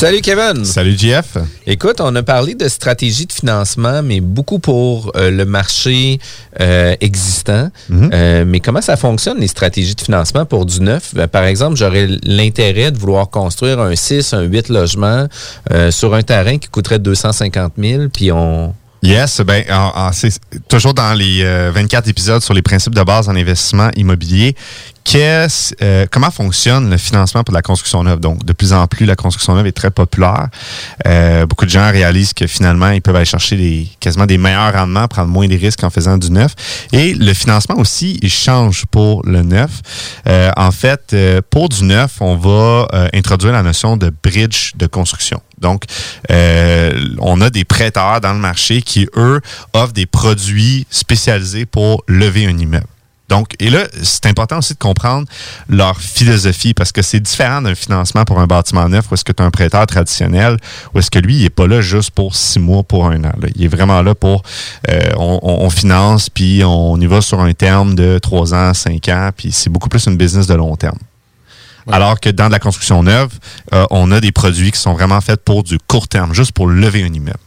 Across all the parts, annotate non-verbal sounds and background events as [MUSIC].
Salut Kevin. Salut JF. Écoute, on a parlé de stratégie de financement, mais beaucoup pour euh, le marché euh, existant. Euh, mais comment ça fonctionne, les stratégies de financement pour du neuf? Par exemple, j'aurais l'intérêt de vouloir construire un 6, un 8 logements sur un terrain qui coûterait 250 000, puis on... Yes, ben, en- en- c'est toujours dans les euh, 24 épisodes sur les principes de base en investissement immobilier. Euh, comment fonctionne le financement pour la construction neuve? Donc, de plus en plus, la construction neuve est très populaire. Euh, beaucoup de gens réalisent que finalement, ils peuvent aller chercher des, quasiment des meilleurs rendements, prendre moins des risques en faisant du neuf. Et le financement aussi, il change pour le neuf. Euh, en fait, euh, pour du neuf, on va introduire la notion de bridge de construction. Donc, on a des prêteurs dans le marché qui, eux, offrent des produits spécialisés pour lever un immeuble. Donc, et là, c'est important aussi de comprendre leur philosophie parce que c'est différent d'un financement pour un bâtiment neuf où est-ce que tu as un prêteur traditionnel où est-ce que lui, il n'est pas là juste pour six mois, pour un an. là. Il est vraiment là pour, euh, on, on- on finance, puis on y va sur un terme de trois ans, cinq ans, puis c'est beaucoup plus une business de long terme. Alors que dans de la construction neuve, euh, on a des produits qui sont vraiment faits pour du court terme, juste pour lever un immeuble.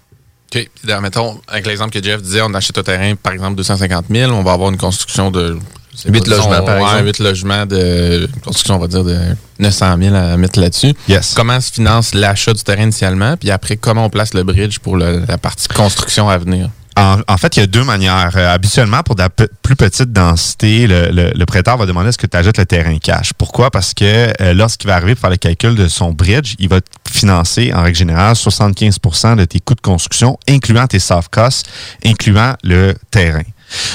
OK. D'ailleurs, mettons, avec l'exemple que Jeff disait, on achète un terrain, par exemple, 250 000, on va avoir une construction de... je sais Huit pas, disons, logements, par ouais, exemple. huit logements de une construction, on va dire, de 900 000 à mettre là-dessus. Yes. Comment se finance l'achat du terrain initialement, puis après, comment on place le bridge pour le- la partie construction à venir? En, fait, il y a deux manières. Euh, habituellement, pour de la plus petite densité, le, le- prêteur va demander est-ce que tu ajoutes le terrain cash. Pourquoi? Parce que euh, lorsqu'il va arriver pour faire le calcul de son bridge, il va financer, en règle générale, 75% de tes coûts de construction, incluant tes soft costs, incluant le terrain.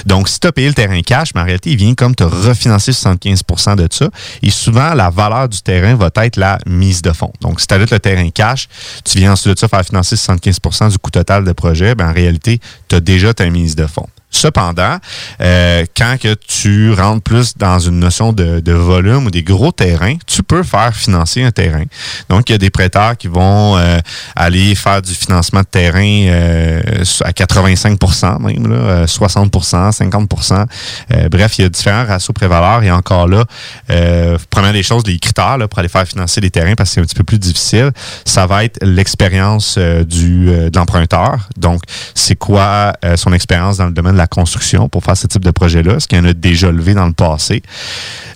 Donc, si tu as payé le terrain cash, mais en réalité, il vient comme te refinancer 75% de ça. Et souvent, la valeur du terrain va être la mise de fonds. Donc, si tu ajoutes le terrain cash, tu viens ensuite de ça faire financer 75% du coût total de projet, ben, en réalité, tu as déjà ta mise de fonds. Cependant, euh, quand que tu rentres plus dans une notion de, de volume ou des gros terrains, tu peux faire financer un terrain. Donc, il y a des prêteurs qui vont euh, aller faire du financement de terrain euh, à 85% même, là, euh, 60% 50% Euh, Bref, il y a différents ratios prévaleurs. Et encore là, euh, première des choses, les critères là, pour aller faire financer les terrains, parce que c'est un petit peu plus difficile, ça va être l'expérience euh, du euh, de l'emprunteur. Donc, c'est quoi son expérience dans le domaine la construction pour faire ce type de projet-là? Est-ce qu'il y en a déjà levé dans le passé?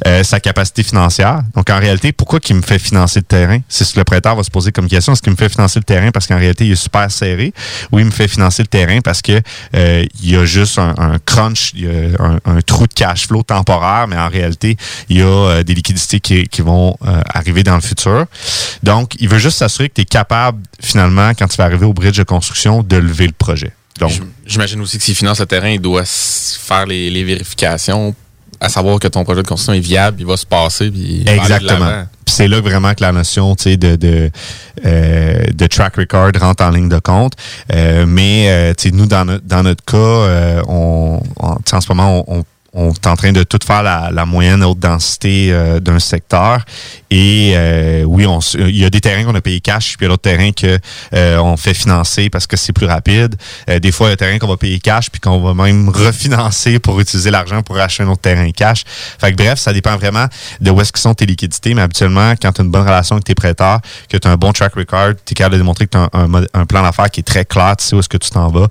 Euh, sa capacité financière. Donc, en réalité, pourquoi qu'il me fait financer le terrain? C'est ce que le prêteur va se poser comme question. Est-ce qu'il me fait financer le terrain parce qu'en réalité, il est super serré? Ou il me fait financer le terrain parce que euh, il y a juste un, un crunch, il y a un, trou de cash flow temporaire, mais en réalité, il y a euh, des liquidités qui, qui vont euh, arriver dans le futur. Donc, il veut juste s'assurer que tu es capable, finalement, quand tu vas arriver au bridge de construction, de lever le projet. Donc, J'imagine aussi que s'il finance le terrain, il doit faire les, les vérifications à savoir que ton projet de construction est viable, il va se passer. Puis Exactement. Puis c'est là vraiment que la notion de, de, euh, de track record rentre en ligne de compte. Euh, mais euh, nous, dans, notre- dans notre cas, on, en ce moment, on, on on est en train de tout faire la, la moyenne haute densité euh, d'un secteur. Et euh, oui, on, il y a des terrains qu'on a payé cash, puis il y a d'autres terrains que euh, on fait financer parce que c'est plus rapide. Des fois, il y a des terrains qu'on va payer cash, puis qu'on va même [LAUGHS] refinancer pour utiliser l'argent pour acheter un autre terrain cash. Fait que bref, ça dépend vraiment de où est-ce que sont tes liquidités. Mais habituellement, quand tu as une bonne relation avec tes prêteurs, que tu as un bon track record, tu es capable de démontrer que tu as un, un un plan d'affaires qui est très clair, tu sais où est-ce que tu t'en vas,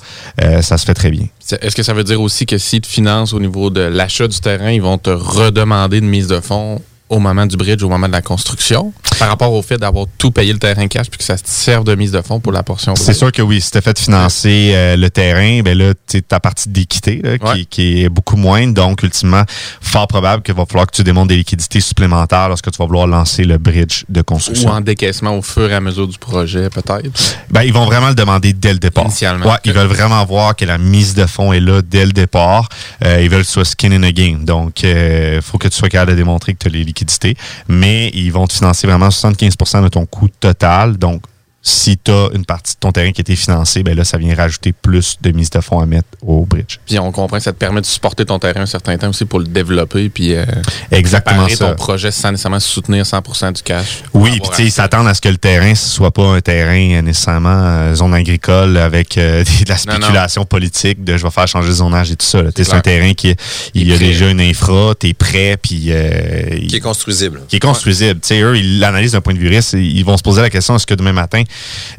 ça se fait très bien. Est-ce que ça veut dire aussi que si tu finances au niveau de l'achat du terrain, ils vont te redemander une mise de fonds au moment du bridge, au moment de la construction, par rapport au fait d'avoir tout payé le terrain cash puis que ça serve de mise de fonds pour la portion C'est sûr que oui, si tu as fait financer euh, le terrain, ben là, tu ta partie d'équité qui, qui, est beaucoup moindre. Donc, ultimement, fort probable qu'il va falloir que tu démontres des liquidités supplémentaires lorsque tu vas vouloir lancer le bridge de construction. Ou en décaissement au fur et à mesure du projet, peut-être. Ben, ils vont vraiment le demander dès le départ. Initialement. Ouais, ils veulent vraiment voir que la mise de fonds est là dès le départ. Euh, ils veulent que tu sois skin in the game. Donc, il euh, faut que tu sois capable de démontrer que tu as les liquidités. Mais ils vont te financer vraiment 75% de ton coût total. Donc, si tu as une partie de ton terrain qui a été financée, ben là, ça vient rajouter plus de mise de fonds à mettre au bridge. Puis on comprend que ça te permet de supporter ton terrain un certain temps aussi pour le développer puis euh, Exactement ça. ton projet sans nécessairement soutenir 100% du cash. Oui, puis tu sais, ils s'attendent à ce que le terrain ne soit pas un terrain euh, nécessairement euh, zone agricole avec [LAUGHS] de la spéculation politique de je vais faire changer le zonage et tout ça. C'est un terrain qui il, y a déjà une infra, tu es prêt, puis... qui est construisible. Qui est construisible. Tu sais, eux, ils l'analysent d'un point de vue risque. Ils vont se poser la question, est-ce que demain matin,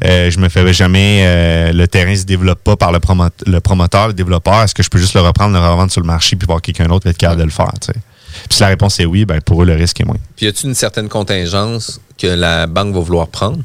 euh, je me fais jamais, euh, le terrain se développe pas par le, le promoteur, le développeur. Est-ce que je peux juste le reprendre, le revendre sur le marché puis voir quelqu'un d'autre être capable de le faire? Puis si la réponse est oui, ben pour eux, le risque est moins. Puis y a-t-il une certaine contingence que la banque va vouloir prendre?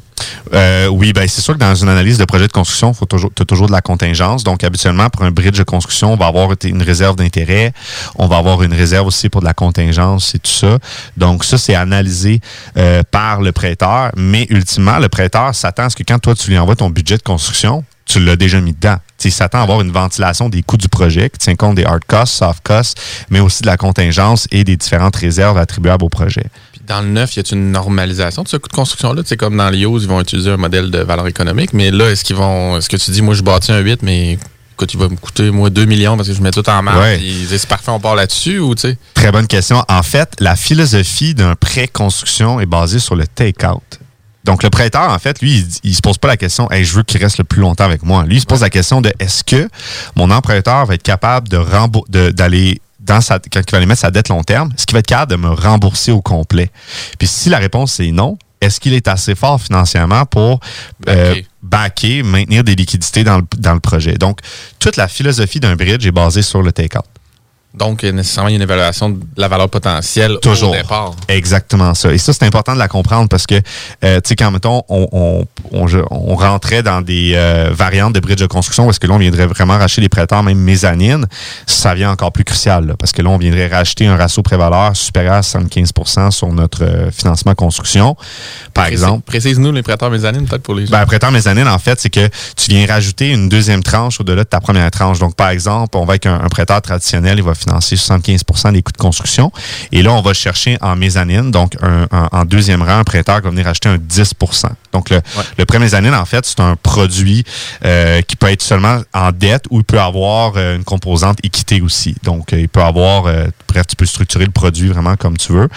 Euh, oui, ben c'est sûr que dans une analyse de projet de construction, tu as toujours de la contingence. Donc, habituellement, pour un bridge de construction, on va avoir une réserve d'intérêt. On va avoir une réserve aussi pour de la contingence et tout ça. Donc, ça, c'est analysé euh, par le prêteur. Mais ultimement, le prêteur s'attend à ce que quand toi, tu lui envoies ton budget de construction, tu l'as déjà mis dedans. Il s'attend à avoir une ventilation des coûts du projet qui tient compte des hard costs, soft costs, mais aussi de la contingence et des différentes réserves attribuables au projet. Puis dans le neuf, y a une normalisation de ce coût de construction-là? C'est comme dans l'IOS, ils vont utiliser un modèle de valeur économique, mais là, est-ce qu'ils vont. Est-ce que tu dis, moi, je bâtis un 8, mais écoute, il va me coûter, moi, 2 millions parce que je mets tout en marque. C'est parfait, on part là-dessus ou tu sais? Très bonne question. En fait, la philosophie d'un pré-construction est basée sur le take-out. Donc, le prêteur, en fait, lui, il, se pose pas la question, hey, je veux qu'il reste le plus longtemps avec moi. Lui, il se pose la question de est-ce que mon emprunteur va être capable de d'aller dans sa, quand il va aller mettre sa dette long terme, est-ce qu'il va être capable de me rembourser au complet? Puis si la réponse est non, est-ce qu'il est assez fort financièrement pour euh, backer, maintenir des liquidités dans le, dans le projet? Donc, toute la philosophie d'un bridge est basée sur le take-out. Donc, nécessairement, il y a une évaluation de la valeur potentielle Toujours. au départ. Exactement ça. Et ça, c'est important de la comprendre parce que, euh, tu sais, quand, mettons, on, on, on, rentrait dans des euh, variantes de bridge de construction où est-ce que là, on viendrait vraiment racheter des prêteurs, même mezzanine, ça vient encore plus crucial. parce que là, on viendrait racheter un ratio prévaleur supérieur à 75% sur notre euh, financement construction, par exemple. Précise-nous les prêteurs mezzanine, peut-être, pour les gens. Ben, prêteur mezzanine, en fait, c'est que tu viens rajouter une deuxième tranche au-delà de ta première tranche. Donc, par exemple, on va avec un, un prêteur traditionnel, il va financer 75% des coûts de construction. Et là, on va chercher en mezzanine, donc en deuxième rang, un prêteur qui va venir acheter un 10% Donc, le, le pré-mezzanine, en fait, c'est un produit euh, qui peut être seulement en dette ou il peut avoir euh, une composante équité aussi. Donc, euh, il peut avoir, bref, tu peux structurer le produit vraiment comme tu veux.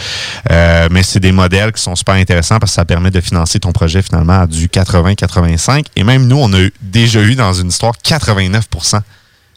mais c'est des modèles qui sont super intéressants parce que ça permet de financer ton projet finalement à du 80-85. Et même nous, on a déjà eu dans une histoire 89%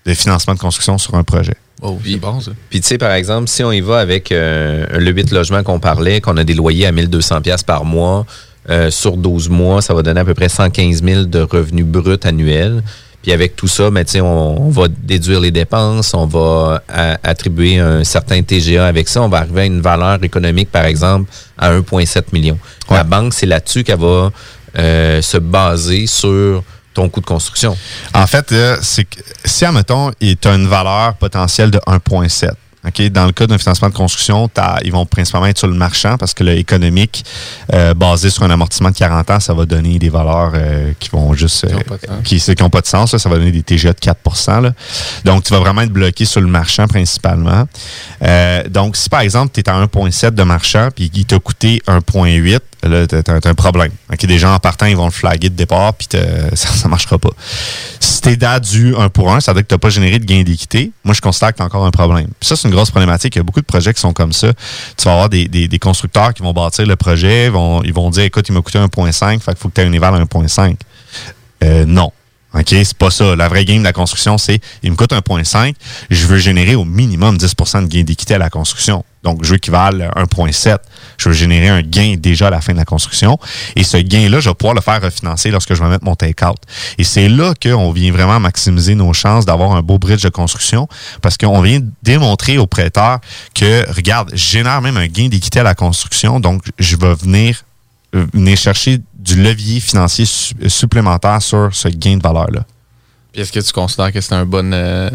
de financement de construction sur un projet. Oh, puis, bon, Puis, tu sais, par exemple, si on y va avec euh, le 8 logements qu'on parlait, qu'on a des loyers à 1200 pièces par mois, euh, sur 12 mois, ça va donner à peu près 115 000 de revenus bruts annuels. Puis avec tout ça, ben, on, on va déduire les dépenses, on va attribuer un certain TGA avec ça, on va arriver à une valeur économique, par exemple, à 1,7 million. La banque, c'est là-dessus qu'elle va euh, se baser sur ton coût de construction? En fait, c'est que si, admettons, tu as une valeur potentielle de 1,7, dans le cas d'un financement de construction, ils vont principalement être sur le marchand parce que l'économique, euh, basé sur un amortissement de 40 ans, ça va donner des valeurs euh, qui vont juste. qui n'ont pas, de sens. ça va donner des TGA de 4% Donc, tu vas vraiment être bloqué sur le marchand principalement. Euh, donc, si par exemple, tu es à 1,7 de marchand puis qu'il t'a coûté 1,8, là, tu as, un problème. des gens en partant, ils vont le flaguer de départ, puis [LAUGHS] ça ne marchera pas. Si t'es d'à du 1 pour 1, ça veut dire que tu n'as pas généré de gain d'équité. Moi, je constate que tu as encore un problème. ça, c'est une grosse problématique. Il y a beaucoup de projets qui sont comme ça. Tu vas avoir des, constructeurs qui vont bâtir le projet, vont, ils vont dire, écoute, il m'a coûté 1.5, fait qu'il faut que tu aies un éval à 1.5. Euh, non. OK, c'est pas ça. La vraie game de la construction, c'est il me coûte 1.5, je veux générer au minimum 10% de gain d'équité à la construction. Donc, je veux qu'il vale 1.7 Je veux générer un gain déjà à la fin de la construction. Et ce gain-là, je vais pouvoir le faire refinancer lorsque je vais mettre mon take-out. Et c'est là qu'on vient vraiment maximiser nos chances d'avoir un beau bridge de construction parce qu'on vient démontrer au prêteur que, regarde, je génère même un gain d'équité à la construction, donc je vais venir, euh, chercher du levier financier supplémentaire sur ce gain de valeur-là. Est-ce que tu considères que c'est un bon euh,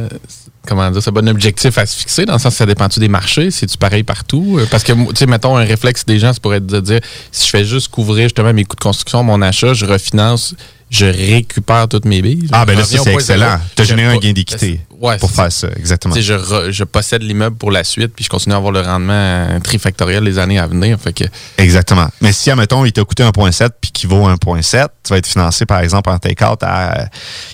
comment dire, c'est un bon objectif à se fixer dans le sens que ça dépend-tu des marchés, c'est tu pareil partout? Euh, parce que tu sais mettons un réflexe des gens ça pourrait être de dire si je fais juste couvrir justement mes coûts de construction, mon achat, je refinance je récupère toutes mes billes. Ah, ben là, c'est excellent. Tu as généré un gain d'équité pour faire ça, exactement. Je, je, possède l'immeuble pour la suite, puis je continue à avoir le rendement trifactoriel les années à venir. Fait que... Exactement. Mais si, admettons, il t'a coûté 1,7 puis qu'il vaut 1,7, tu vas être financé, par exemple, en take-out à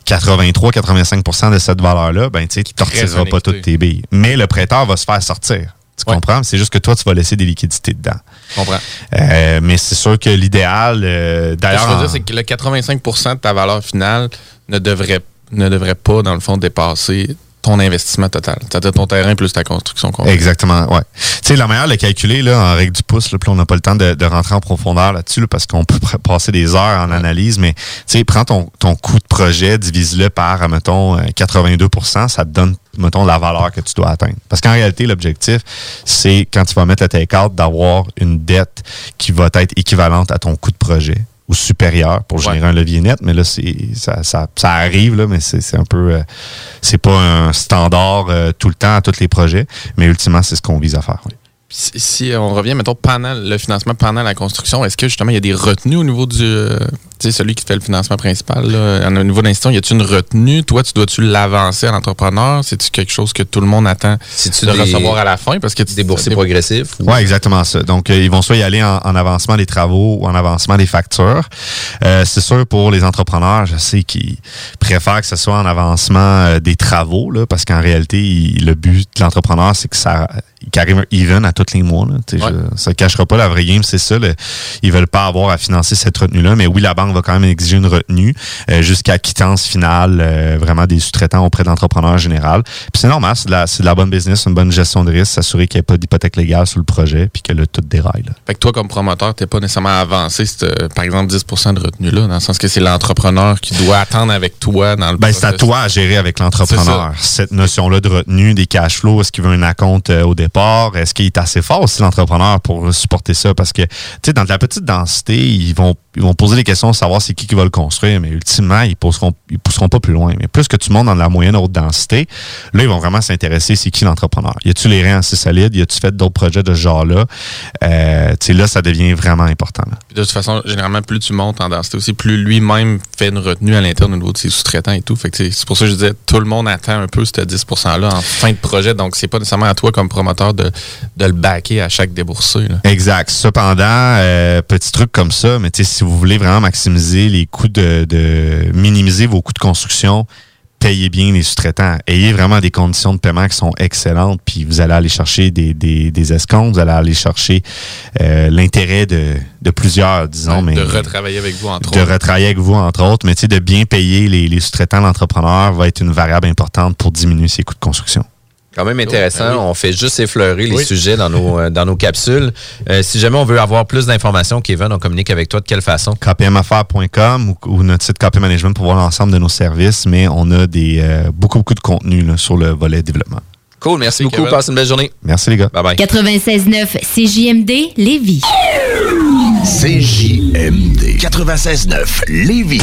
83-85% de cette valeur-là, ben, tu ne retireras pas toutes tes billes. Mais le prêteur va se faire sortir. Tu comprends? C'est juste que toi, tu vas laisser des liquidités dedans. Je comprends. Euh, mais c'est sûr que l'idéal, euh, d'ailleurs. Ce que je veux dire, c'est que le 85 de ta valeur finale ne devrait, ne devrait pas, dans le fond, dépasser ton investissement total. C'est-à-dire ton terrain plus ta construction Exactement, ouais. Tu sais, la manière de le calculer là, en règle du pouce, là, puis on n'a pas le temps de, rentrer en profondeur là-dessus parce qu'on peut passer des heures en analyse, mais tu sais, prends ton, ton coût de projet, divise-le par, mettons, 82% ça te donne mettons, la valeur que tu dois atteindre. Parce qu'en réalité, l'objectif, c'est quand tu vas mettre le take-out, d'avoir une dette qui va être équivalente à ton coût de projet ou supérieur pour générer un levier net. Mais là, c'est ça, ça, ça, arrive, là, mais c'est un peu... Euh, c'est pas un standard euh, tout le temps à tous les projets, mais ultimement, c'est ce qu'on vise à faire. Oui. Si, on revient, mettons, pendant le financement, pendant la construction, est-ce que justement il y a des retenues au niveau du. Euh, tu sais, celui qui fait le financement principal, là, au niveau d'institution, y a-t-il une retenue? Toi, tu dois-tu l'avancer à l'entrepreneur? C'est-tu quelque chose que tout le monde attend de recevoir à la fin? Parce que tu des boursiers progressifs? Oui, exactement ça. Donc, euh, ils vont soit y aller en, avancement des travaux ou en avancement des factures. Euh, c'est sûr, pour les entrepreneurs, je sais qu'ils préfèrent que ce soit en avancement des travaux, là, parce qu'en réalité, le but de l'entrepreneur, c'est que ça qui arrive even à tous les mois. Là. ça ne cachera pas la vraie game, c'est ça. Ils ils veulent pas avoir à financer cette retenue-là, mais oui, la banque va quand même exiger une retenue euh, jusqu'à quittance finale euh, vraiment des sous-traitants auprès de l'entrepreneur général. Puis c'est normal, c'est de, la, de la bonne business, une bonne gestion de risque, s'assurer qu'il n'y ait pas d'hypothèque légale sur le projet puis que le tout déraille. Là. Fait que toi, comme promoteur, tu n'es pas nécessairement avancé, euh, par exemple, 10 de retenue-là, dans le sens que c'est l'entrepreneur qui doit attendre avec toi dans le ben, C'est à toi à gérer avec l'entrepreneur. Cette notion-là de retenue, des cash flows, est-ce qu'il veut un acompte au départ? Est-ce qu'il est assez fort aussi, l'entrepreneur, pour supporter ça? Parce que, tu sais, dans de la petite densité, ils vont, ils vont poser des questions, savoir c'est qui qui va le construire, mais ultimement, ils pousseront, ils pousseront pas plus loin. Mais plus que tu montes dans la moyenne haute densité, là, ils vont vraiment s'intéresser, c'est qui l'entrepreneur? Y a-tu les reins assez solides? Y a-tu fait d'autres projets de ce genre-là? Euh, tu sais, là, ça devient vraiment important. De toute façon, généralement, plus tu montes en densité aussi, plus lui-même fait une retenue à l'interne au niveau de ses sous-traitants et tout. Fait que c'est pour ça que je disais, tout le monde attend un peu ce 10 %-là en fin de projet. Donc, c'est pas nécessairement à toi comme promoteur de, le backer à chaque déboursé. Exact. Cependant, euh, petit truc comme ça, mais si vous voulez vraiment maximiser les coûts de, de minimiser vos coûts de construction, payez bien les sous-traitants. Ayez vraiment des conditions de paiement qui sont excellentes, puis vous allez aller chercher des, des, escomptes, vous allez aller chercher euh, l'intérêt de, plusieurs, disons. mais de retravailler avec vous, entre autres. De retravailler avec vous, entre autres. Mais tu sais, de bien payer les, les sous-traitants, l'entrepreneur va être une variable importante pour diminuer ses coûts de construction. Quand même intéressant. Ben On fait juste effleurer les sujets dans nos, euh, dans nos capsules. Euh, si jamais on veut avoir plus d'informations, Kevin, on communique avec toi de quelle façon? kpmaffaires.com ou, notre site KP Management pour voir l'ensemble de nos services, mais on a des euh, beaucoup, beaucoup de contenu sur le volet développement. Cool, merci, beaucoup. Passe une belle journée. Merci les gars. Bye bye. 96.9 CJMD Lévis. CJMD 96.9 Lévis.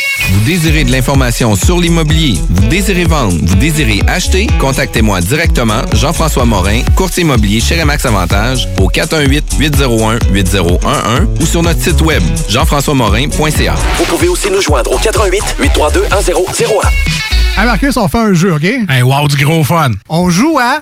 Vous désirez de l'information sur l'immobilier, vous désirez vendre, vous désirez acheter, contactez-moi directement, Jean-François Morin, courtier immobilier chez Remax Avantage, au 418-801-8011 ou sur notre site web, jean-françois-morin.ca. Vous pouvez aussi nous joindre au 88 832 1001. Hey Marcus, on fait un jeu, OK? Hey, wow, du gros fun. On joue à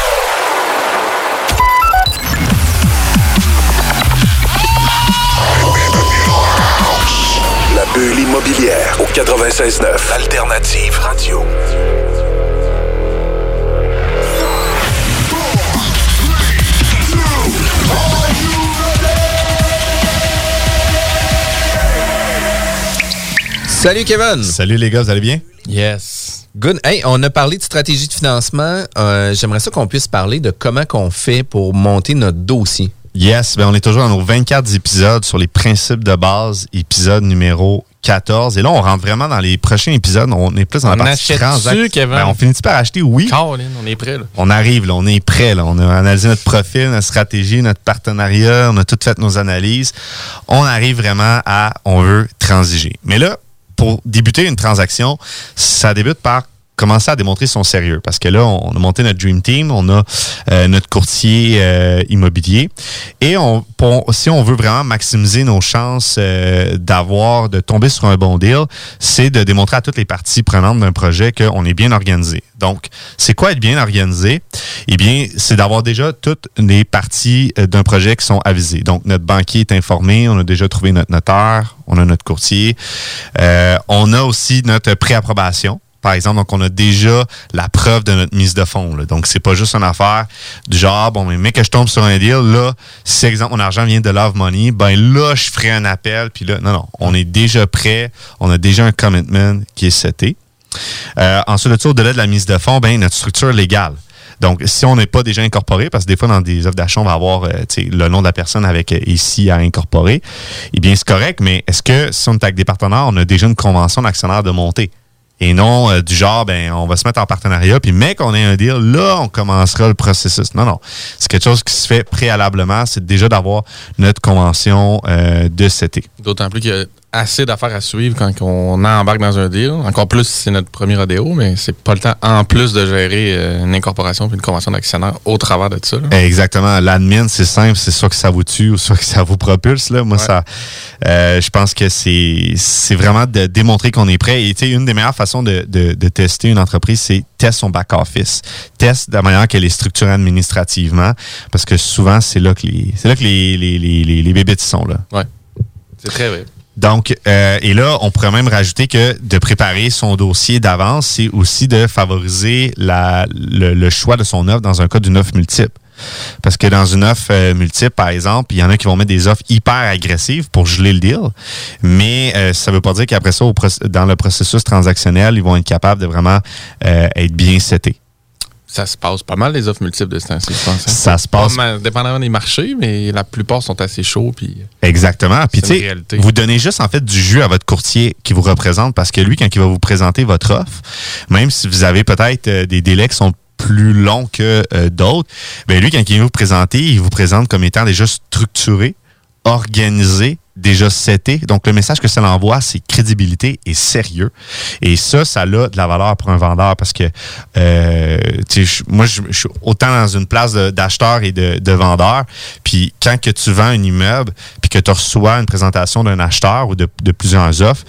Bulle immobilière au 96.9 Alternative Radio. Salut Kevin. Salut les gars, vous allez bien? Yes. Good. Hey, on a parlé de stratégie de financement. Euh, J'aimerais ça qu'on puisse parler de comment qu'on fait pour monter notre dossier. Yes, ben on est toujours dans nos 24 épisodes sur les principes de base, épisode numéro 14. Et là, on rentre vraiment dans les prochains épisodes. On est plus dans la On partie achète-tu, transac- Kevin? Ben, on finit par acheter, oui. Caroline, on est prêt, là. On arrive, là, on est prêt. Là. On a analysé notre profil, notre stratégie, notre partenariat, on a tout fait nos analyses. On arrive vraiment à on veut transiger. Mais là, pour débuter une transaction, ça débute par commencer à démontrer son sérieux. Parce que là, on a monté notre Dream Team, on a euh, notre courtier euh, immobilier. Et on, si on veut vraiment maximiser nos chances euh, d'avoir, de tomber sur un bon deal, c'est de démontrer à toutes les parties prenantes d'un projet qu'on est bien organisé. Donc, c'est quoi être bien organisé? Eh bien, c'est d'avoir déjà toutes les parties d'un projet qui sont avisées. Donc, notre banquier est informé, on a déjà trouvé notre notaire, on a notre courtier. On a aussi notre préapprobation. Par exemple, donc on a déjà la preuve de notre mise de fonds. là. Donc, c'est pas juste une affaire du genre, bon, mais, mais que je tombe sur un deal, là, si, exemple, mon argent vient de Love Money, ben là, je ferai un appel, puis là, non, non, on est déjà prêt, on a déjà un commitment qui est seté. Euh, ensuite ça, au-delà de la mise de fonds, ben, notre structure légale. Donc, si on n'est pas déjà incorporé, parce que des fois, dans des offres d'achat, on va avoir euh, le nom de la personne avec euh, ici à incorporer, eh bien, c'est correct, mais est-ce que si on est avec des partenaires, on a déjà une convention d'actionnaire de montée? Et non euh, du genre, ben, on va se mettre en partenariat, puis mais qu'on ait un deal, là, on commencera le processus. Non, non. C'est quelque chose qui se fait préalablement, c'est déjà d'avoir notre convention euh, de CT. D'autant plus a assez d'affaires à suivre quand on embarque dans un deal. Encore plus si c'est notre premier rodéo, mais c'est pas le temps en plus de gérer euh, une incorporation puis une convention d'actionnaire au travers de ça. là. Exactement. L'admin, c'est simple, c'est soit que ça vous tue ou soit que ça vous propulse. Là. Moi, Ouais. ça, euh, je pense que c'est, c'est vraiment de démontrer qu'on est prêt. Et tu sais, une des meilleures façons de, de, de tester une entreprise, c'est test son back office, test de la manière qu'elle est structurée administrativement, parce que souvent c'est là que les, c'est là que les les les les, les bébites sont là. Ouais. C'est très vrai. Donc, euh, et là, on pourrait même rajouter que de préparer son dossier d'avance, c'est aussi de favoriser la, le, le choix de son offre dans un cas d'une offre multiple. Parce que dans une offre euh, multiple, par exemple, il y en a qui vont mettre des offres hyper agressives pour geler le deal, mais euh, ça veut pas dire qu'après ça, au dans le processus transactionnel, ils vont être capables de vraiment euh, être bien setés. Ça se passe pas mal, les offres multiples de ce temps-ci, je pense. hein. Ça se passe. Mal, dépendamment des marchés, mais la plupart sont assez chauds. Puis Exactement. Puis, tu vous donnez juste, en fait, du jus à votre courtier qui vous représente parce que lui, quand il va vous présenter votre offre, même si vous avez peut-être euh, des délais qui sont plus longs que euh, d'autres, ben lui, quand il va vous présenter, il vous présente comme étant déjà structuré, organisé, déjà seté. Donc, le message que ça l'envoie, c'est crédibilité et sérieux. Et ça, ça a de la valeur pour un vendeur parce que, euh, moi, je suis autant dans une place d'acheteur et de, de vendeur. Puis, quand que tu vends un immeuble, puis que tu reçois une présentation d'un acheteur ou de, de plusieurs offres,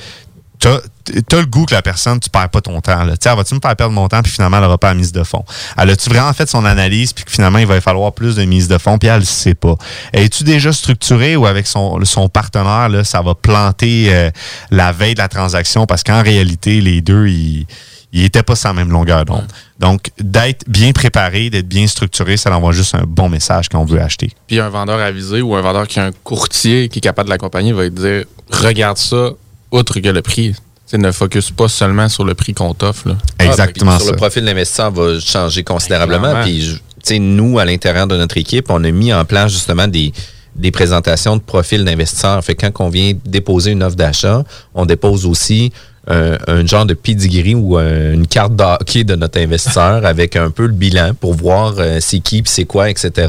t'as as le goût que la personne, tu perds pas ton temps. Là. Tu sais, elle va-tu me faire perdre mon temps, puis finalement, elle n'aura pas la mise de fond? Elle a-tu vraiment fait son analyse, puis que finalement, il va falloir plus de mise de fond, puis elle ne sait pas? Es-tu déjà structuré ou avec son, son partenaire, là, ça va planter euh, la veille de la transaction? Parce qu'en réalité, les deux, ils ils n'étaient pas sur la même longueur d'onde. Donc, d'être bien préparé, d'être bien structuré, ça envoie juste un bon message quand on veut acheter. Puis un vendeur avisé ou un vendeur qui a un courtier qui est capable de l'accompagner va te dire regarde ça, outre que le prix. Tu sais, ne focus pas seulement sur le prix qu'on t'offre. là. Exactement Ah, puis Sur ça. le profil d'investisseur va changer considérablement. Puis, je- tu sais, nous, à l'intérieur de notre équipe, on a mis en place justement des, des présentations de profils d'investisseurs. Fait que quand on vient déposer une offre d'achat, on dépose aussi euh, un genre de pedigree ou euh, une carte d'hockey de notre investisseur [LAUGHS] avec un peu le bilan pour voir euh, c'est qui, c'est quoi, etc.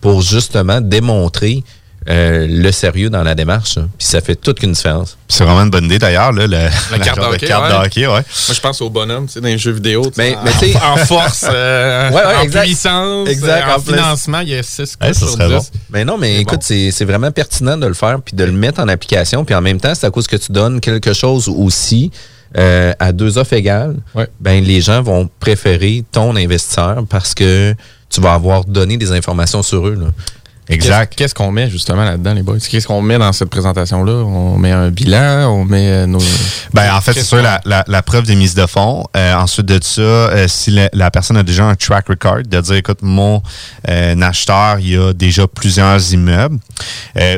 Pour justement démontrer euh, le sérieux dans la démarche. hein. Puis ça fait toute une différence. C'est vraiment une bonne idée d'ailleurs, là, le- La carte genre de d'hockey, carte ouais. de hockey, ouais. Moi, je pense au bonhomme, tu sais, dans les jeux vidéo. sais, Mais- en, mais tu sais- en force, euh, [LAUGHS] Ouais, ouais, en exact. puissance, Exact, euh, en, en financement, il y a 6 Ouais, ça sur serait 10. bon. Mais non, mais C'est écoute, bon. c'est c'est vraiment pertinent de le faire puis de le mettre en application. Puis en même temps, c'est à cause que tu donnes quelque chose aussi euh, à deux offres égales. Ouais. Ben, les gens vont préférer ton investisseur parce que tu vas avoir donné des informations sur eux. là. Exact. Qu'est-ce qu'on met justement là-dedans, les boys? Qu'est-ce qu'on met dans cette présentation-là? On met un bilan, on met euh, nos. Ben, en fait, c'est sûr, la, la, la preuve des mises de fonds. Euh, ensuite de ça, euh, si la, la personne a déjà un track record, de dire, écoute, mon euh, acheteur, il y a déjà plusieurs immeubles.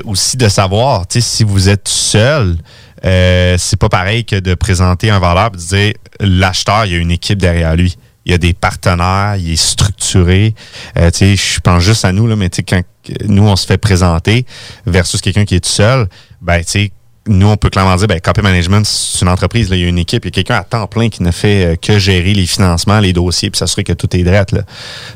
Aussi de savoir, tu sais, si vous êtes seul, c'est pas pareil que de présenter un valeur et de dire, l'acheteur, il y a une équipe derrière lui. Il y a des partenaires, il est structuré. Euh, je pense juste à nous, là, mais quand nous, on se fait présenter versus quelqu'un qui est tout seul, ben, tu sais, nous, on peut clairement dire, ben, KP Management, c'est une entreprise, il y a une équipe, il y a quelqu'un à temps plein qui ne fait euh, que gérer les financements, les dossiers, puis s'assurer que tout est drette. Là.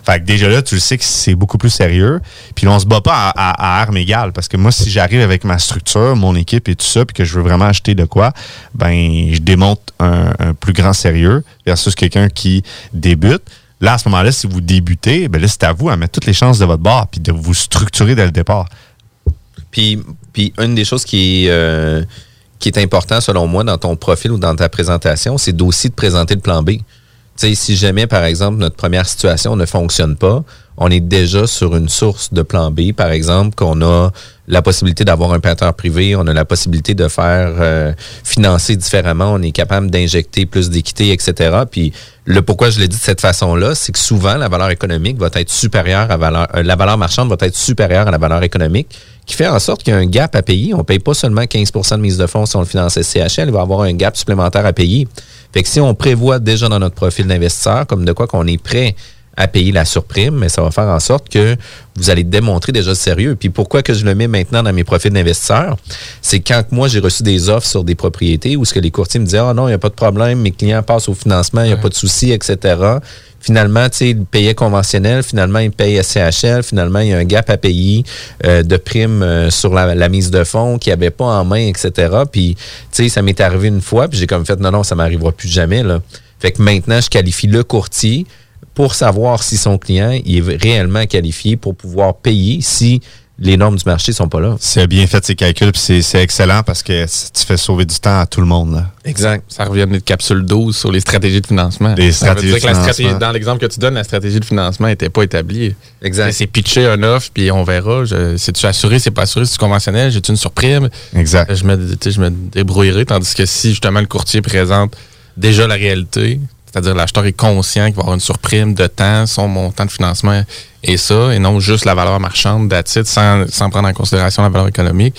Fait que déjà là, tu le sais que c'est beaucoup plus sérieux. Puis là, on se bat pas à, armes égales, parce que moi, si j'arrive avec ma structure, mon équipe et tout ça, puis que je veux vraiment acheter de quoi, ben, je démontre un, un plus grand sérieux versus quelqu'un qui débute. Là, à ce moment-là, si vous débutez, ben là, c'est à vous à mettre toutes les chances de votre bord, puis de vous structurer dès le départ. Puis, une des choses qui est, euh, qui est important selon moi dans ton profil ou dans ta présentation, c'est d'aussi de présenter le plan B. Si jamais, par exemple, notre première situation ne fonctionne pas, on est déjà sur une source de plan B, par exemple, qu'on a la possibilité d'avoir un prêteur privé, on a la possibilité de faire euh, financer différemment, on est capable d'injecter plus d'équité, etc. Puis le pourquoi je l'ai dit de cette façon-là, c'est que souvent la valeur économique va être supérieure à valeur, euh, la valeur marchande va être supérieure à la valeur économique, qui fait en sorte qu'il y a un gap à payer. On ne paye pas seulement 15% de mise de fonds si on le finance SCHL, il va y avoir un gap supplémentaire à payer. Fait que si on prévoit déjà dans notre profil d'investisseur comme de quoi qu'on est prêt à payer la surprime, mais ça va faire en sorte que vous allez démontrer déjà le sérieux. Puis pourquoi que je le mets maintenant dans mes profils d'investisseurs, c'est quand moi j'ai reçu des offres sur des propriétés où ce que les courtiers me disaient ah non il n'y a pas de problème, mes clients passent au financement, il n'y a pas de souci, etc. Finalement, tu sais, ils payaient conventionnel, finalement, ils payent SCHL, finalement, il y a un gap à payer euh, de primes euh, sur la, la mise de fonds qu'ils n'avaient pas en main, etc. Puis, tu sais, ça m'est arrivé une fois, puis j'ai comme fait, non, non, ça m'arrivera plus jamais, là. Fait que maintenant, je qualifie le courtier pour savoir si son client il est réellement qualifié pour pouvoir payer si les normes du marché sont pas là. C'est bien fait ses calculs, puis c'est- excellent parce que tu fais sauver du temps à tout le monde. Là. Exact. Ça revient de capsule 12 sur les stratégies de financement. Les Ça veut stratégies dire de que la stratégie- dans l'exemple que tu donnes, la stratégie de financement n'était pas établie. Exact. C'est pitcher un offre, puis on verra. Je- C'est-tu assuré, c'est pas assuré, c'est conventionnel, j'ai-tu une surprime? Exact. Je me, tu sais, je me débrouillerai, tandis que si justement le courtier présente déjà la réalité, c'est-à-dire l'acheteur est conscient qu'il va avoir une surprime de temps, son montant de financement et ça, et non juste la valeur marchande d'attitude sans, sans prendre en considération la valeur économique,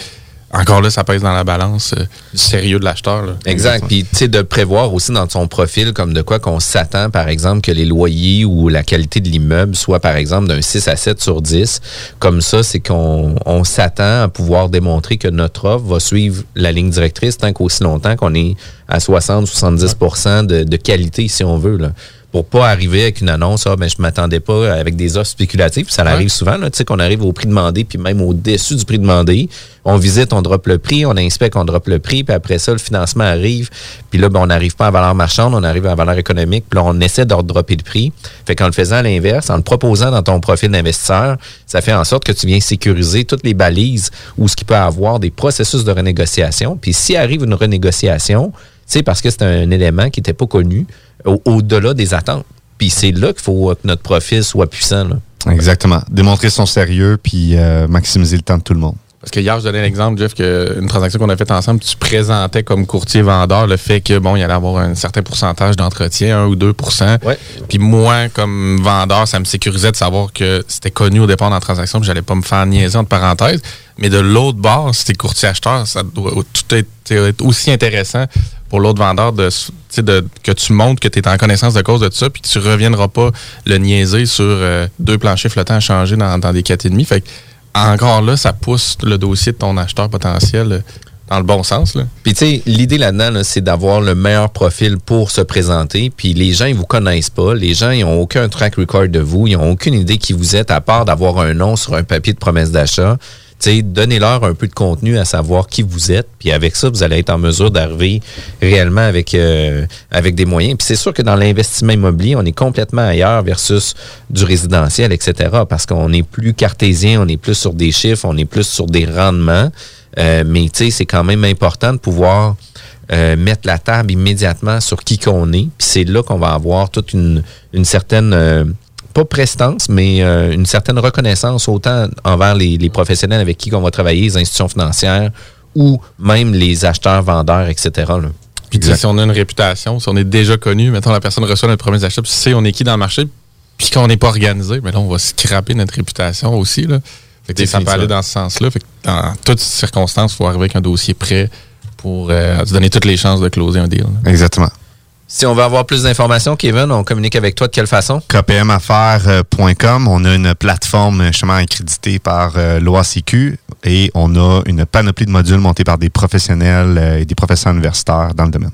encore là, ça pèse dans la balance euh, du sérieux de l'acheteur. là. Exact. Puis, tu sais, de prévoir aussi dans son profil comme de quoi qu'on s'attend, par exemple, que les loyers ou la qualité de l'immeuble soit, par exemple, d'un 6 à 7 sur 10. Comme ça, c'est qu'on on s'attend à pouvoir démontrer que notre offre va suivre la ligne directrice tant qu'aussi longtemps qu'on est à 60-70 de, de qualité, si on veut. Là pour pas arriver avec une annonce, ah, ben, je m'attendais pas avec des offres spéculatives. Puis ça arrive souvent, tu sais, qu'on arrive au prix demandé, puis même au-dessus du prix demandé. On visite, on drop le prix, on inspecte, on drop le prix, puis après ça, le financement arrive. Puis là, ben, on n'arrive pas à valeur marchande, on arrive à valeur économique, puis là, on essaie de dropper le prix. Fait qu'en le faisant à l'inverse, en le proposant dans ton profil d'investisseur, ça fait en sorte que tu viens sécuriser toutes les balises ou ce qui peut avoir des processus de renégociation. Puis s'il arrive une renégociation, c'est parce que c'est un élément qui n'était pas connu au- au-delà des attentes. Puis c'est là qu'il faut que notre profil soit puissant. Exactement. Démontrer son sérieux puis euh, maximiser le temps de tout le monde. Parce que hier, je donnais l'exemple, Jeff, qu'une transaction qu'on a faite ensemble, tu présentais comme courtier-vendeur le fait que, bon, il allait avoir un certain pourcentage d'entretien, 1 ou 2% Puis moi, comme vendeur, ça me sécurisait de savoir que c'était connu au départ dans la transaction, que j'allais pas me faire niaiser entre parenthèses. Mais de l'autre bord, si t'es courtier-acheteur, ça doit tout être, être aussi intéressant pour l'autre vendeur de, de- que tu montres que tu es en connaissance de cause de ça, puis que tu reviendras pas le niaiser sur euh, deux planchers flottants à changer dans, dans des 4,5. Fait que, encore là, ça pousse le dossier de ton acheteur potentiel euh, dans le bon sens. Là. Puis tu sais, l'idée là-dedans, là, c'est d'avoir le meilleur profil pour se présenter. Puis les gens, ils vous connaissent pas. Les gens, ils ont aucun track record de vous. Ils ont aucune idée qui vous êtes, à part d'avoir un nom sur un papier de promesse d'achat. Donnez-leur un peu de contenu à savoir qui vous êtes. Puis avec ça, vous allez être en mesure d'arriver réellement avec, euh, avec des moyens. Puis c'est sûr que dans l'investissement immobilier, on est complètement ailleurs versus du résidentiel, etc. Parce qu'on est plus cartésien, on est plus sur des chiffres, on est plus sur des rendements. Euh, mais tu sais, c'est quand même important de pouvoir euh, mettre la table immédiatement sur qui qu'on est. Puis c'est là qu'on va avoir toute une, une certaine, pas prestance, mais euh, une certaine reconnaissance autant envers les, les professionnels avec qui on va travailler, les institutions financières ou même les acheteurs, vendeurs, etc. là. Puis tu sais, si on a une réputation, si on est déjà connu, mettons la personne reçoit notre premier achat, puis sait on est qui dans le marché, puis qu'on n'est pas organisé, mais là, on va scraper notre réputation aussi. Là. Fait que, ça peut aller dans ce sens-là. Fait que dans toutes circonstances, il faut arriver avec un dossier prêt pour euh, se donner toutes les chances de closer un deal. là. Exactement. Si on veut avoir plus d'informations, Kevin, on communique avec toi de quelle façon? KPMaffaires.com, on a une plateforme euh, justement accréditée par euh, l'OACQ et on a une panoplie de modules montés par des professionnels euh, et des professeurs universitaires dans le domaine.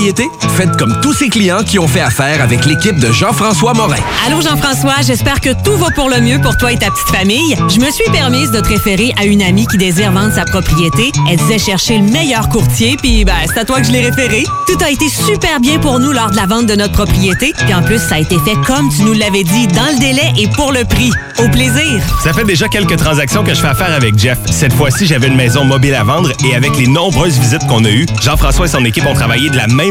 Faites comme tous ces clients qui ont fait affaire avec l'équipe de Jean-François Morin. Allô Jean-François, j'espère que tout va pour le mieux pour toi et ta petite famille. Je me suis permise de te référer à une amie qui désire vendre sa propriété. Elle disait chercher le meilleur courtier, puis ben, c'est à toi que je l'ai référé. Tout a été super bien pour nous lors de la vente de notre propriété, puis en plus, ça a été fait comme tu nous l'avais dit, dans le délai et pour le prix. Au plaisir! Ça fait déjà quelques transactions que je fais affaire avec Jeff. Cette fois-ci, j'avais une maison mobile à vendre et avec les nombreuses visites qu'on a eues, Jean-François et son équipe ont travaillé de la même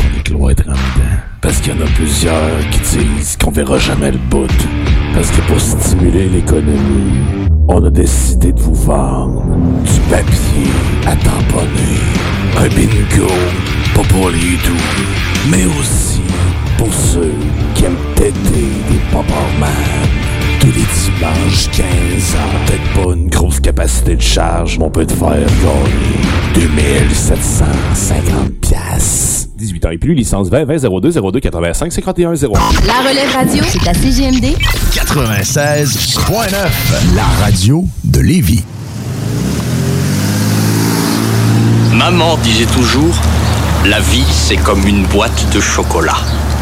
Parce qu'il y en a plusieurs qui disent qu'on verra jamais le bout. Parce que pour stimuler l'économie, on a décidé de vous vendre du papier à tamponner. Un bingo, pas pour les doux, mais aussi pour ceux qui aiment têter des man. Tous les dimanches, 15 ans, peut-être pas une grosse capacité de charge, mais on peut te faire gagner 2750 piastres. 18 ans et plus, licence 20 20 02 02 85 51 0. La relève radio, c'est à CGMD 96.9, la radio de Lévis. Maman disait toujours, la vie c'est comme une boîte de chocolat.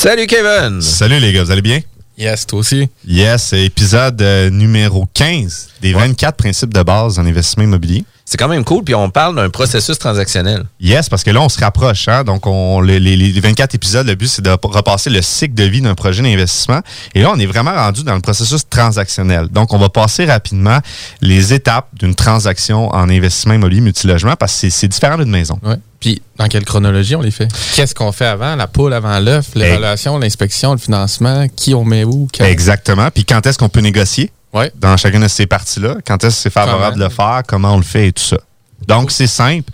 Salut Kevin! Salut les gars, vous allez bien? Yes, toi aussi. Yes, épisode euh, numéro 15 des 24 principes de base en investissement immobilier. C'est quand même cool, puis on parle d'un processus transactionnel. Yes, parce que là, on se rapproche. Hein? Donc, on, les, les- les 24 épisodes, le but, c'est de repasser le cycle de vie d'un projet d'investissement. Et là, on est vraiment rendu dans le processus transactionnel. Donc, on va passer rapidement les étapes d'une transaction en investissement immobilier multilogement parce que c'est- c'est différent d'une maison. Ouais. Puis, dans quelle chronologie on les fait? Qu'est-ce qu'on fait avant? La poule avant l'œuf, l'évaluation, l'inspection, le financement, qui on met où? quand? Exactement. Puis, quand est-ce qu'on peut négocier? Ouais. dans chacune de ces parties-là? Quand est-ce que c'est favorable de le faire? Comment on le fait et tout ça? Donc, c'est simple.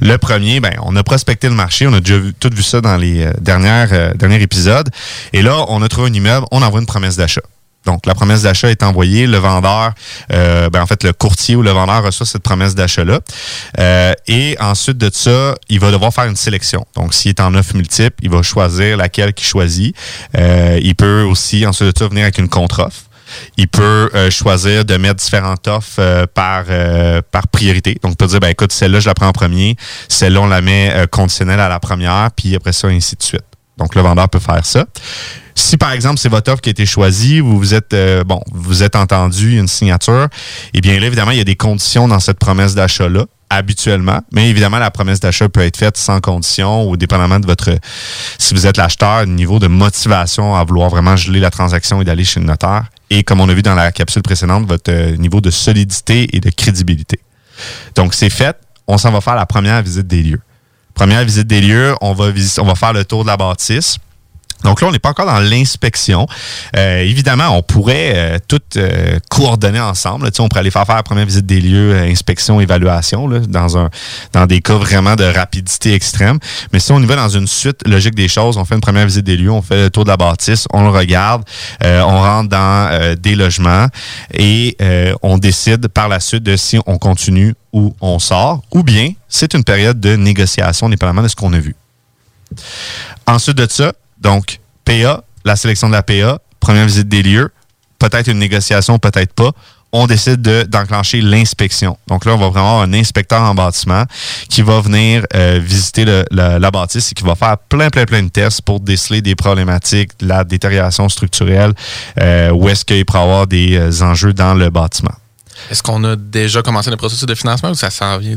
Le premier, ben, on a prospecté le marché. On a déjà vu, tout vu ça dans les euh, dernières, euh, derniers épisodes. Et là, on a trouvé un immeuble. On envoie une promesse d'achat. Donc, la promesse d'achat est envoyée. Le vendeur, euh, ben, en fait, le courtier ou le vendeur reçoit cette promesse d'achat-là. Euh, et ensuite de ça, il va devoir faire une sélection. Donc, s'il est en offre multiple, il va choisir laquelle qu'il choisit. Euh, il peut aussi, ensuite de ça, venir avec une contre-offre. Il peut euh, choisir de mettre différentes offres euh, par, euh, par priorité. Donc, il peut dire, ben, écoute, celle-là, je la prends en premier. Celle-là, on la met conditionnelle à la première, puis après ça, ainsi de suite. Donc, le vendeur peut faire ça. Si, par exemple, c'est votre offre qui a été choisie, vous vous êtes, euh, bon, vous êtes entendu, une signature, eh bien là, évidemment, il y a des conditions dans cette promesse d'achat-là, habituellement. Mais évidemment, la promesse d'achat peut être faite sans condition ou dépendamment de votre, si vous êtes l'acheteur, niveau de motivation à vouloir vraiment geler la transaction et d'aller chez le notaire. Et comme on a vu dans la capsule précédente, votre euh, niveau de solidité et de crédibilité. Donc, c'est fait. On s'en va faire la première visite des lieux. Première visite des lieux, on va, visiter, on va faire le tour de la bâtisse. Donc là, on n'est pas encore dans l'inspection. Euh, évidemment, on pourrait euh, tout euh, coordonner ensemble. là. On pourrait aller faire faire la première visite des lieux, euh, inspection, évaluation, là, dans, un, dans des cas vraiment de rapidité extrême. Mais si on y va dans une suite logique des choses, on fait une première visite des lieux, on fait le tour de la bâtisse, on le regarde, on rentre dans des logements et on décide par la suite de si on continue ou on sort, ou bien c'est une période de négociation, dépendamment de ce qu'on a vu. Ensuite de ça, donc, PA, la sélection de la PA, première visite des lieux, peut-être une négociation, peut-être pas. On décide de- d'enclencher l'inspection. Donc là, on va vraiment avoir un inspecteur en bâtiment qui va venir euh, visiter la, bâtisse et qui va faire plein, plein, plein de tests pour déceler des problématiques, la détérioration structurelle, euh, où est-ce qu'il pourrait y avoir des euh, enjeux dans le bâtiment. Est-ce qu'on a déjà commencé le processus de financement ou ça s'en vient?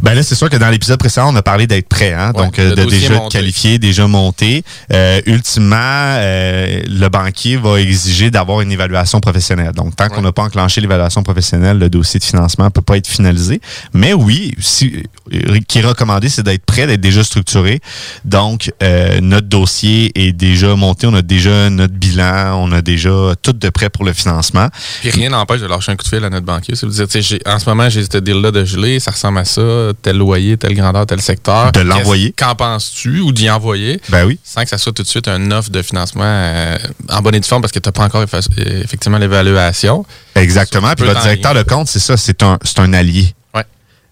Ben là, c'est sûr que dans l'épisode précédent, on a parlé d'être prêt, hein? Donc euh, de déjà monté. qualifié, déjà monté. Euh, ultimement, euh, le banquier va exiger d'avoir une évaluation professionnelle. Donc, tant qu'on n'a pas enclenché l'évaluation professionnelle, le dossier de financement ne peut pas être finalisé. Mais oui, si, euh, qui est recommandé, c'est d'être prêt, d'être déjà structuré. Donc, euh, notre dossier est déjà monté, on a déjà notre bilan, on a déjà tout de prêt pour le financement. Puis rien n'empêche de lâcher un coup de fil à notre banquier. C'est de dire, en ce moment, j'ai ce deal-là de geler, ça ressemble à ça, tel loyer, telle grandeur, tel secteur. De l'envoyer. Qu'en penses-tu ou d'y envoyer? Ben oui. Sans que ça soit tout de suite un offre de financement euh, en bonne et due forme parce que tu n'as pas encore euh, effectivement l'évaluation. Exactement. Puis votre directeur de compte, c'est ça, c'est un, un allié. Ouais.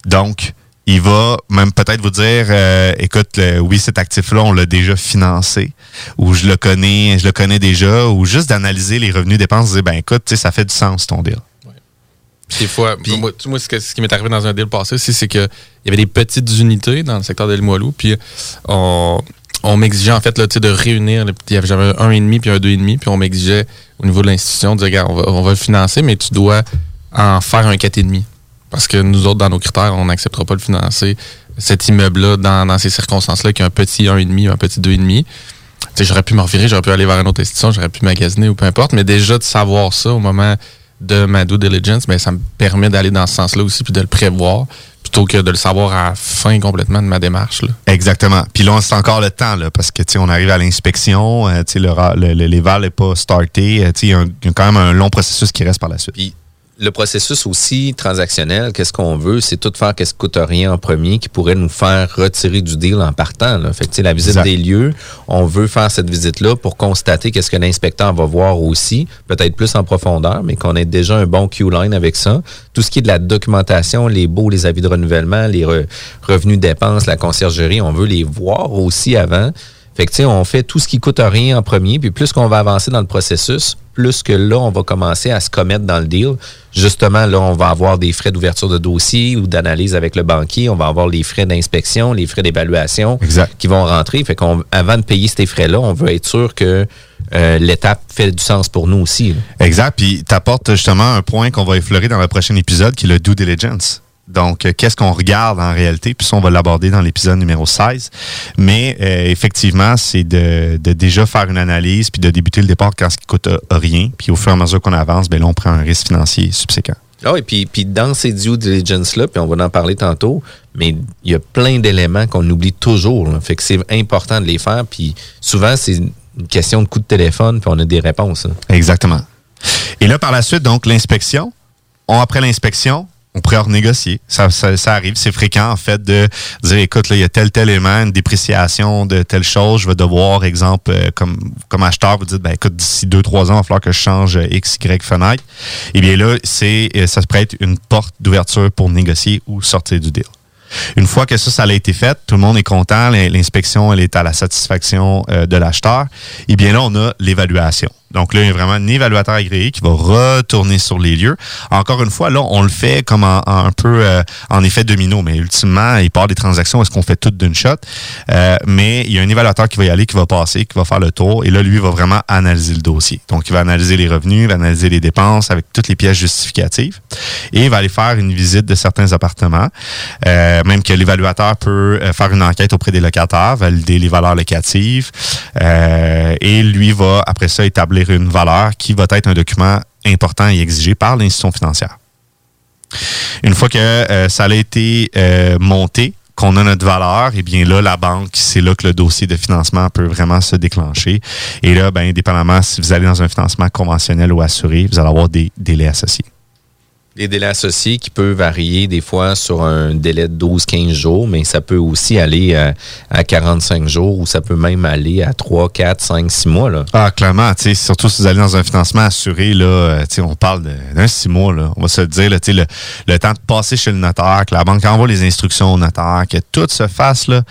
Donc, il va même peut-être vous dire, euh, écoute, le- oui, cet actif-là, on l'a déjà financé, ou je le connais, je le connais déjà, ou juste d'analyser les revenus dépenses, dire, ben écoute, ça fait du sens ton deal. Des fois, moi, ce, que- ce qui m'est arrivé dans un deal passé aussi, c'est qu'il y avait des petites unités dans le secteur de Limoilou, puis on, on m'exigeait en fait là, de réunir. J'avais un et demi puis un deux et demi, puis on m'exigeait au niveau de l'institution de dire regarde, on va, on va le financer, mais tu dois en faire un quatre et demi. Parce que nous autres, dans nos critères, on n'acceptera pas de financer cet immeuble-là dans, dans ces circonstances-là, qui a un petit un et demi un petit deux et demi. J'aurais pu me revirer, j'aurais pu aller vers une autre institution, j'aurais pu magasiner ou peu importe, mais déjà de savoir ça au moment de ma due diligence, ben, ça me permet d'aller dans ce sens-là aussi, puis de le prévoir, plutôt que de le savoir à la fin complètement de ma démarche. Là. Exactement. Puis là, c'est encore le temps, là, parce que tu sais, on arrive à l'inspection, euh, tu sais, le, l'éval n'est pas starté. euh, tu sais, Il y, y a quand même un long processus qui reste par la suite. Puis le processus aussi transactionnel, qu'est-ce qu'on veut, c'est tout faire qu'est-ce qui coûte rien en premier qui pourrait nous faire retirer du deal en partant. Là. Fait que, la visite Exact. des lieux, on veut faire cette visite-là pour constater qu'est-ce que l'inspecteur va voir aussi, peut-être plus en profondeur, mais qu'on ait déjà un bon Q-line avec ça. Tout ce qui est de la documentation, les baux, les avis de renouvellement, les re- revenus dépenses, la conciergerie, on veut les voir aussi avant. Fait que, on fait tout ce qui coûte rien en premier, puis plus qu'on va avancer dans le processus, plus que là, on va commencer à se commettre dans le deal. Justement, là, on va avoir des frais d'ouverture de dossier ou d'analyse avec le banquier. On va avoir les frais d'inspection, les frais d'évaluation qui vont rentrer. Fait qu'on, avant de payer ces frais-là, on veut être sûr que euh, l'étape fait du sens pour nous aussi. là. Exact. Puis tu apportes justement un point qu'on va effleurer dans le prochain épisode, qui est le due diligence. Donc, euh, qu'est-ce qu'on regarde en réalité? Puis ça, on va l'aborder dans l'épisode numéro 16. Mais euh, effectivement, c'est de, de déjà faire une analyse puis de débuter le départ quand ce qui coûte euh, rien. Puis au fur et à mesure qu'on avance, ben là, on prend un risque financier subséquent. Ah oui, puis, puis dans ces due diligence-là, puis on va en parler tantôt, mais il y a plein d'éléments qu'on oublie toujours. là. Fait que c'est important de les faire, puis souvent, c'est une question de coup de téléphone, puis on a des réponses. Exactement. Et là, par la suite, donc, l'inspection. On, après l'inspection, on pourrait renégocier. Ça, ça, arrive, c'est fréquent, en fait, de dire, écoute, là, il y a tel, tel élément, une dépréciation de telle chose, je vais devoir, exemple, euh, comme, comme acheteur, vous dites, ben, écoute, d'ici deux, trois ans, il va falloir que je change euh, X, Y fenêtre. Eh bien là, c'est, euh, ça se prête une porte d'ouverture pour négocier ou sortir du deal. Une fois que ça, ça a été fait, tout le monde est content, l'in- l'inspection, elle est à la satisfaction de l'acheteur. Et bien là, on a l'évaluation. Donc là, il y a vraiment un évaluateur agréé qui va retourner sur les lieux. Encore une fois, là, on le fait comme en, un peu euh, en effet domino, mais ultimement, il part des transactions, est-ce qu'on fait tout d'une shot? Euh, mais il y a un évaluateur qui va y aller, qui va passer, qui va faire le tour, et là, lui, va vraiment analyser le dossier. Donc, il va analyser les revenus, il va analyser les dépenses avec toutes les pièces justificatives, et il va aller faire une visite de certains appartements, Euh, même que l'évaluateur peut faire une enquête auprès des locataires, valider les valeurs locatives, et lui va, après ça, établir une valeur qui va être un document important et exigé par l'institution financière. Une fois que euh, ça a été euh, monté, qu'on a notre valeur, et bien là, la banque, c'est là que le dossier de financement peut vraiment se déclencher. Et là, ben, indépendamment si vous allez dans un financement conventionnel ou assuré, vous allez avoir des délais associés. Des délais associés qui peuvent varier des fois sur un délai de 12-15 jours, mais ça peut aussi aller à, à 45 jours ou ça peut même aller à 3, 4, 5, 6 mois. Là. Ah, clairement, surtout si vous allez dans un financement assuré, là, euh, on parle d'un six mois, là. On va se dire, là, le, le temps de passer chez le notaire, que la banque envoie les instructions au notaire, que tout se fasse, là.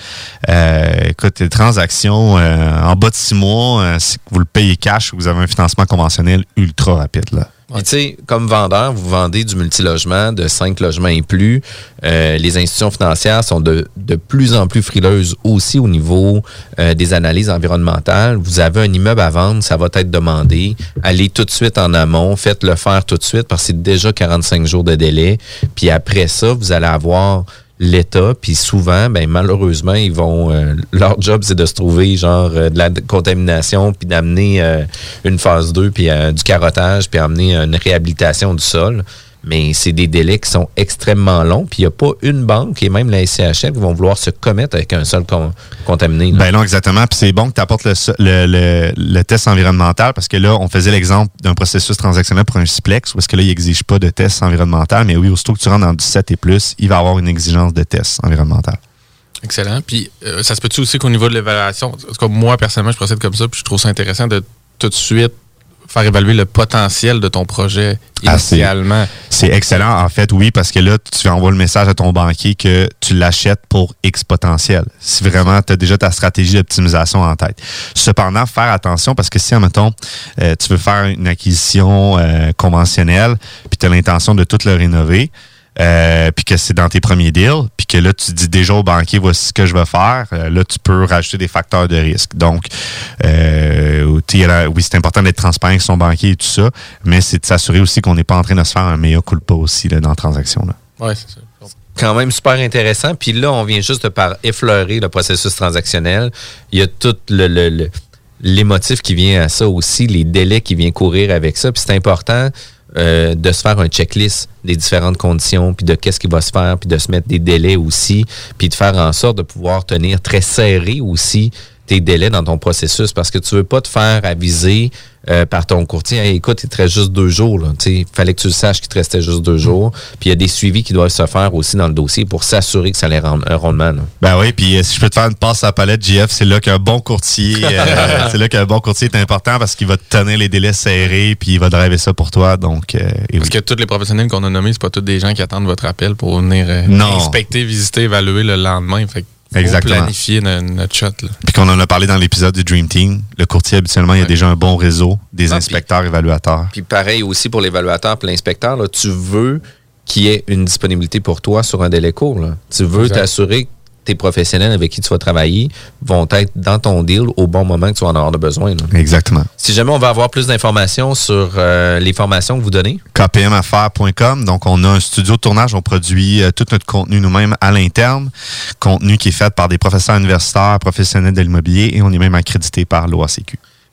Euh, écoute, les transactions euh, en bas de six mois, euh, si vous le payez cash ou vous avez un financement conventionnel ultra rapide, là. Puis, tu sais, comme vendeur, vous vendez du multilogement de 5 logements et plus. Euh, les institutions financières sont de, de plus en plus frileuses aussi au niveau euh, des analyses environnementales. Vous avez un immeuble à vendre, ça va être demandé. Allez tout de suite en amont, faites-le faire tout de suite parce que c'est déjà 45 jours de délai. Puis après ça, vous allez avoir l'État, puis souvent, ben malheureusement, ils vont euh, leur job c'est de se trouver genre euh, de la contamination, puis d'amener euh, une phase 2, puis euh, du carottage, puis amener une réhabilitation du sol. Mais c'est des délais qui sont extrêmement longs, puis il n'y a pas une banque et même la SCHL qui vont vouloir se commettre avec un sol con- contaminé. là. Ben non, exactement. Puis c'est bon que tu apportes le, le, le- le test environnemental parce que là, on faisait l'exemple d'un processus transactionnel pour un Ciplex où est-ce que là, il n'exige pas de test environnemental. Mais oui, aussitôt que tu rentres dans du 7 et plus, il va y avoir une exigence de test environnemental. Excellent. Puis, euh, ça se peut-tu aussi qu'au niveau de l'évaluation, en tout cas, moi, personnellement, je procède comme ça, puis je trouve ça intéressant de tout de suite faire évaluer le potentiel de ton projet Ah, c'est- initialement. C'est excellent, en fait, oui, parce que là, tu envoies le message à ton banquier que tu l'achètes pour X potentiel. Si vraiment tu as déjà ta stratégie d'optimisation en tête. Cependant, faire attention parce que si, admettons, euh, tu veux faire une acquisition euh, conventionnelle puis tu as l'intention de tout le rénover, euh, puis que c'est dans tes premiers deals, puis que là, tu dis déjà au banquier, voici ce que je vais faire, euh, là, tu peux rajouter des facteurs de risque. Donc, euh, tu sais, là, oui, c'est important d'être transparent avec son banquier et tout ça, mais c'est de s'assurer aussi qu'on n'est pas en train de se faire un meilleur culpa aussi là, dans la transaction. Là. Ouais, c'est ça. quand même super intéressant. Puis là, on vient juste de par effleurer le processus transactionnel. Il y a tout le, le- le- l'émotif qui vient à ça aussi, les délais qui viennent courir avec ça. Puis c'est important euh, de se faire un checklist des différentes conditions, puis de qu'est-ce qui va se faire, puis de se mettre des délais aussi, puis de faire en sorte de pouvoir tenir très serré aussi tes délais dans ton processus parce que tu veux pas te faire aviser euh, par ton courtier Hey, écoute il te reste juste deux jours sais, fallait que tu le saches qu'il te restait juste deux jours puis il y a des suivis qui doivent se faire aussi dans le dossier pour s'assurer que ça allait rendre un rondement là. Ben oui, puis euh, si je peux te faire une passe à la palette, JF, c'est là qu'un bon courtier, [LAUGHS] euh, c'est là qu'un bon courtier est important parce qu'il va te tenir les délais serrés, puis il va driver ça pour toi. Donc, euh, et Parce oui. que tous les professionnels qu'on a nommés, c'est pas tous des gens qui attendent votre appel pour venir euh, Non. inspecter, visiter, évaluer le lendemain. Fait que faut Exactement. planifier no- notre shot. Là. Puis qu'on en a parlé dans l'épisode du Dream Team, le courtier habituellement, il y a déjà un bon réseau des Ah, inspecteurs évaluateurs. Puis pareil aussi pour l'évaluateur et l'inspecteur, tu veux qu'il y ait une disponibilité pour toi sur un délai court. là. Tu veux t'assurer que tes professionnels avec qui tu vas travailler vont être dans ton deal au bon moment que tu vas en avoir de besoin. là. Exactement. Si jamais on veut avoir plus d'informations sur euh, les formations que vous donnez, kpmaffaires.com. Donc, on a un studio de tournage. On produit euh, tout notre contenu nous-mêmes à l'interne. Contenu qui est fait par des professeurs universitaires, professionnels de l'immobilier et on est même accrédité par l'OACQ.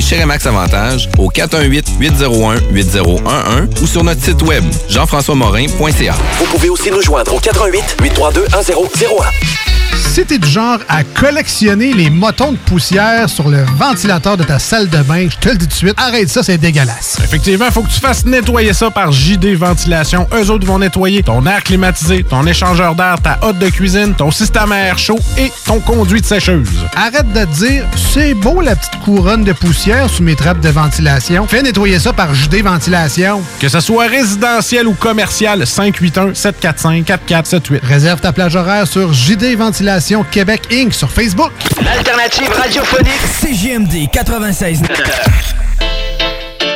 chez Remax Avantage, au 418-801-8011 ou sur notre site web, jean-françois-morin.ca. Vous pouvez aussi nous joindre au 88 832 1001. Si t'es du genre à collectionner les motons de poussière sur le ventilateur de ta salle de bain, je te le dis tout de suite, arrête ça, c'est dégueulasse. Effectivement, il faut que tu fasses nettoyer ça par JD Ventilation. Eux autres vont nettoyer ton air climatisé, ton échangeur d'air, ta hotte de cuisine, ton système à air chaud et ton conduit de sécheuse. Arrête de te dire, c'est beau la petite couronne de poussière sous mes trappes de ventilation. Fais nettoyer ça par JD Ventilation. Que ce soit résidentiel ou commercial, 581-745-4478. Réserve ta plage horaire sur JD Ventilation Québec Inc. sur Facebook. L'alternative radiophonique. CJMD 96.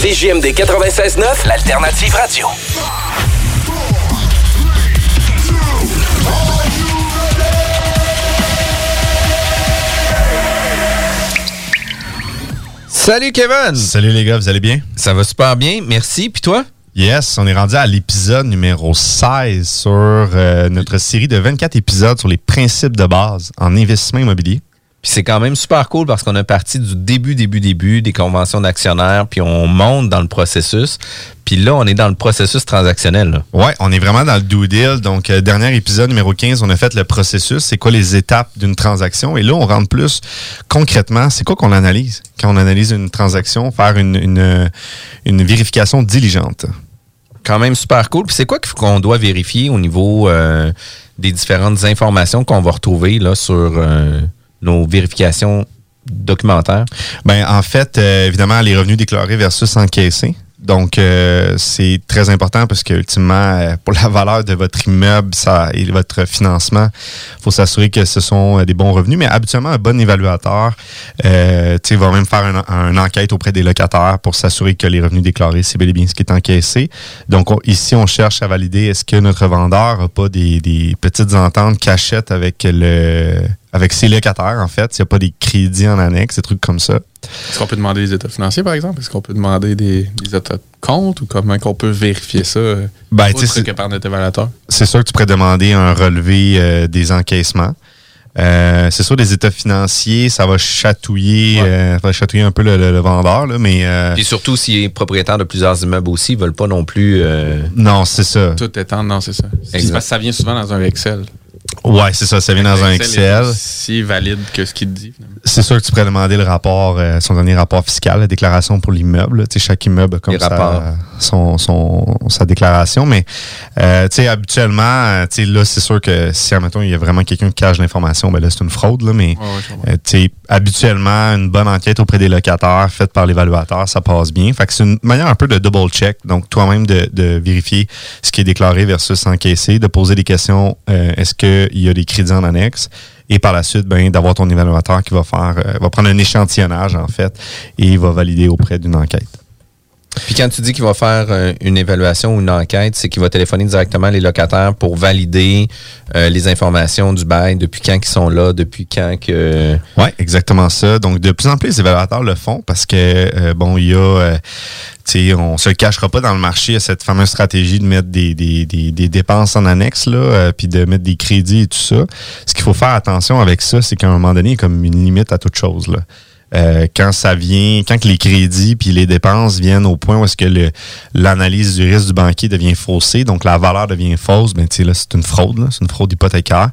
CJMD 96.9, l'alternative radio. Salut Kevin! Salut les gars, vous allez bien? Ça va super bien, merci. Puis toi? Yes, on est rendu à l'épisode numéro 16 sur euh, notre série de 24 épisodes sur les principes de base en investissement immobilier. Puis c'est quand même super cool parce qu'on a parti du début, début, début des conventions d'actionnaires, puis on monte dans le processus. Puis là, on est dans le processus transactionnel. Ouais, on est vraiment dans le due deal. Donc, euh, dernier épisode numéro 15, on a fait le processus. C'est quoi les étapes d'une transaction? Et là, on rentre plus concrètement. C'est quoi qu'on analyse? Quand on analyse une transaction? Faire une, une, euh, une vérification diligente. Quand même super cool. Puis c'est quoi qu'on doit vérifier au niveau euh, des différentes informations qu'on va retrouver là, sur euh, nos vérifications documentaires? Ben, en fait, euh, évidemment, les revenus déclarés versus encaissés. Donc, euh, c'est très important parce que ultimement, euh, pour la valeur de votre immeuble ça, et votre financement, il faut s'assurer que ce sont euh, des bons revenus. Mais habituellement, un bon évaluateur euh, va même faire un- une enquête auprès des locataires pour s'assurer que les revenus déclarés, c'est bel et bien ce qui est encaissé. Donc, on- ici, on cherche à valider est-ce que notre vendeur n'a pas des, des petites ententes cachettes avec le avec ses locataires, en fait. S'il n'y a pas des crédits en annexe, des trucs comme ça. Est-ce qu'on peut demander des états financiers, par exemple? Est-ce qu'on peut demander des, des états de compte ou comment qu'on peut vérifier ça? euh, Ben, autre tu sais, que par notre évaluateur? c'est sûr que tu pourrais demander un relevé euh, des encaissements. Euh, c'est sûr, des états financiers, ça va chatouiller, euh, ça va chatouiller un peu le, le- le vendeur, là, mais euh, Puis surtout, s'il est propriétaire de plusieurs immeubles aussi, ils veulent pas non plus. euh, non, c'est ça. Tout étant, non, c'est ça. C'est Exact. parce que ça vient souvent dans un Excel. Ouais, c'est ça, ça vient dans un Excel. Si valide que ce qu'il dit. C'est sûr que tu pourrais demander le rapport, euh, son dernier rapport fiscal, la déclaration pour l'immeuble. là. Tu sais, chaque immeuble a comme sa, son, son, sa déclaration. Mais euh, tu sais, habituellement, euh, tu sais, là, c'est sûr que si, admettons, il y a vraiment quelqu'un qui cache l'information, ben là, c'est une fraude. Là, mais tu sais, habituellement, une bonne enquête auprès des locataires faite par l'évaluateur, ça passe bien. Fait que c'est une manière un peu de double check. Donc, toi-même de, de vérifier ce qui est déclaré versus encaissé, de poser des questions. euh, Est-ce qu'il y a des crédits en annexe? Et par la suite, ben, d'avoir ton évaluateur qui va faire, euh, va prendre un échantillonnage, en fait, et va valider auprès d'une enquête. Puis quand tu dis qu'il va faire euh, une évaluation ou une enquête, c'est qu'il va téléphoner directement les locataires pour valider euh, les informations du bail, depuis quand ils sont là, depuis quand que... Oui, exactement ça. Donc, de plus en plus, les évaluateurs le font parce que, euh, bon, il y a, euh, tu sais, on se cachera pas dans le marché, cette fameuse stratégie de mettre des, des, des, des dépenses en annexe, là, puis de mettre des crédits et tout ça. Ce qu'il faut faire attention avec ça, c'est qu'à un moment donné, il y a comme une limite à toute chose, là. Euh, quand ça vient, quand que les crédits puis les dépenses viennent au point où est-ce que l'analyse du risque du banquier devient faussée, donc la valeur devient fausse, ben tu là c'est une fraude, c'est une fraude hypothécaire.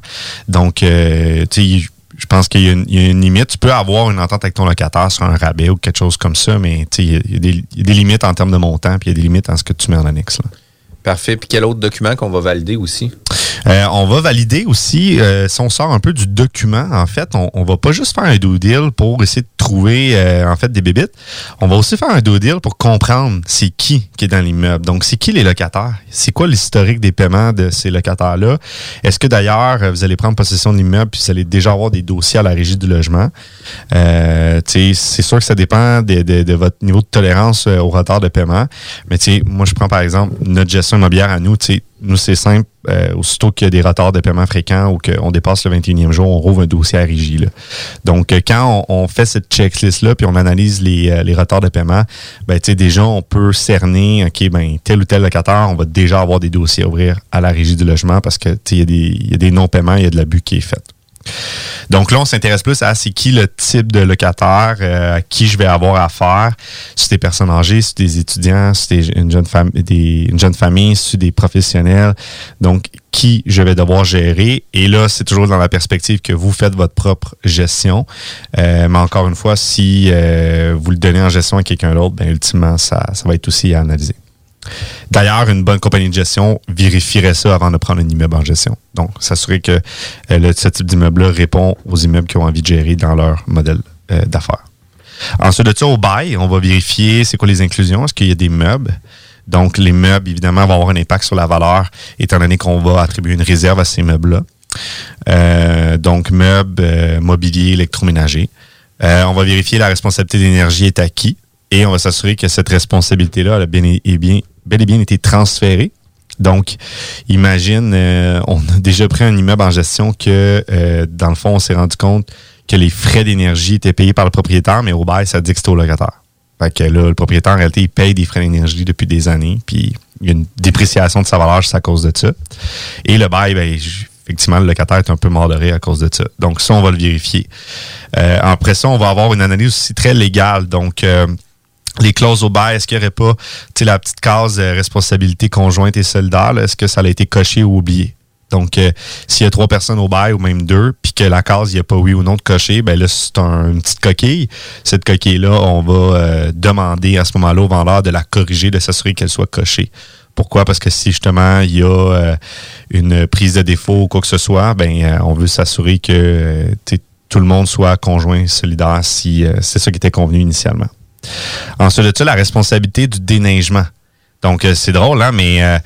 Donc euh, tu sais, je pense qu'il y, a une- il y a une limite. Tu peux avoir une entente avec ton locataire sur un rabais ou quelque chose comme ça, mais il y a- il y, a des- il y a des limites en termes de montant, puis il y a des limites en ce que tu mets en annexe. Là. Parfait. Puis quel autre document qu'on va valider aussi? Euh, on va valider aussi, euh, si on sort un peu du document, en fait, on, on va pas juste faire un due deal pour essayer de trouver euh, en fait des bébites. On va aussi faire un due deal pour comprendre c'est qui qui est dans l'immeuble. Donc, c'est qui les locataires? C'est quoi l'historique des paiements de ces locataires-là? Est-ce que d'ailleurs, euh, vous allez prendre possession de l'immeuble puis vous allez déjà avoir des dossiers à la régie du logement? Euh, c'est sûr que ça dépend de, votre niveau de tolérance au retard de paiement. Mais moi, je prends par exemple notre gestion immobilière à nous. Nous, c'est simple. Euh, aussitôt qu'il y a des retards de paiement fréquents ou qu'on dépasse le 21e jour, on rouvre un dossier à régie. Donc, euh, quand on, fait cette checklist-là, puis on analyse les, euh, les retards de paiement, ben, déjà, on peut cerner, OK, ben, tel ou tel locataire, on va déjà avoir des dossiers à ouvrir à la régie du logement parce que, il y a des- il y a des non-paiements, il y a de l'abus qui est fait. Donc là, on s'intéresse plus à c'est qui le type de locataire euh, à qui je vais avoir affaire. Si des personnes âgées, si des étudiants, si c'est une jeune, des, une jeune famille, si des professionnels. Donc, qui je vais devoir gérer? Et là, c'est toujours dans la perspective que vous faites votre propre gestion. Euh, mais encore une fois, si euh, vous le donnez en gestion à quelqu'un d'autre, ben ultimement, ça, ça va être aussi à analyser. D'ailleurs, une bonne compagnie de gestion vérifierait ça avant de prendre un immeuble en gestion. Donc, s'assurer que euh, ce type d'immeuble-là répond aux immeubles qui ont envie de gérer dans leur modèle euh, d'affaires. Ensuite de ça, au bail, on va vérifier c'est quoi les inclusions. Est-ce qu'il y a des meubles? Donc, les meubles, évidemment, vont avoir un impact sur la valeur, étant donné qu'on va attribuer une réserve à ces meubles-là. Euh, donc, meubles, mobilier, électroménager. On va vérifier la responsabilité d'énergie est qui et on va s'assurer que cette responsabilité-là a bien, est bien, bel et bien été transférée. Donc, imagine, euh, on a déjà pris un immeuble en gestion que, euh, dans le fond, on s'est rendu compte que les frais d'énergie étaient payés par le propriétaire, mais au bail, ça dit que c'est au locataire. Fait que là, le propriétaire, en réalité, il paye des frais d'énergie depuis des années, puis il y a une dépréciation de sa valeur c'est à cause de ça. Et le bail, ben, effectivement, le locataire est un peu mordoré à cause de ça. Donc, ça, on va le vérifier. Euh, après ça, on va avoir une analyse aussi très légale. Donc, euh, les clauses au bail, est-ce qu'il n'y aurait pas la petite case euh, responsabilité conjointe et solidaire? Est-ce que ça a été coché ou oublié? Donc, euh, s'il y a trois personnes au bail ou même deux, puis que la case, il n'y a pas oui ou non de cocher, ben là, c'est une petite coquille. Cette coquille-là, on va euh, demander à ce moment-là au vendeur de la corriger, de s'assurer qu'elle soit cochée. Pourquoi? Parce que si justement il y a une prise de défaut ou quoi que ce soit, ben on veut s'assurer que tout le monde soit conjoint solidaire si c'est ça qui était convenu initialement. Ensuite de ça, la responsabilité du déneigement. Donc, euh, c'est drôle, hein, mais euh,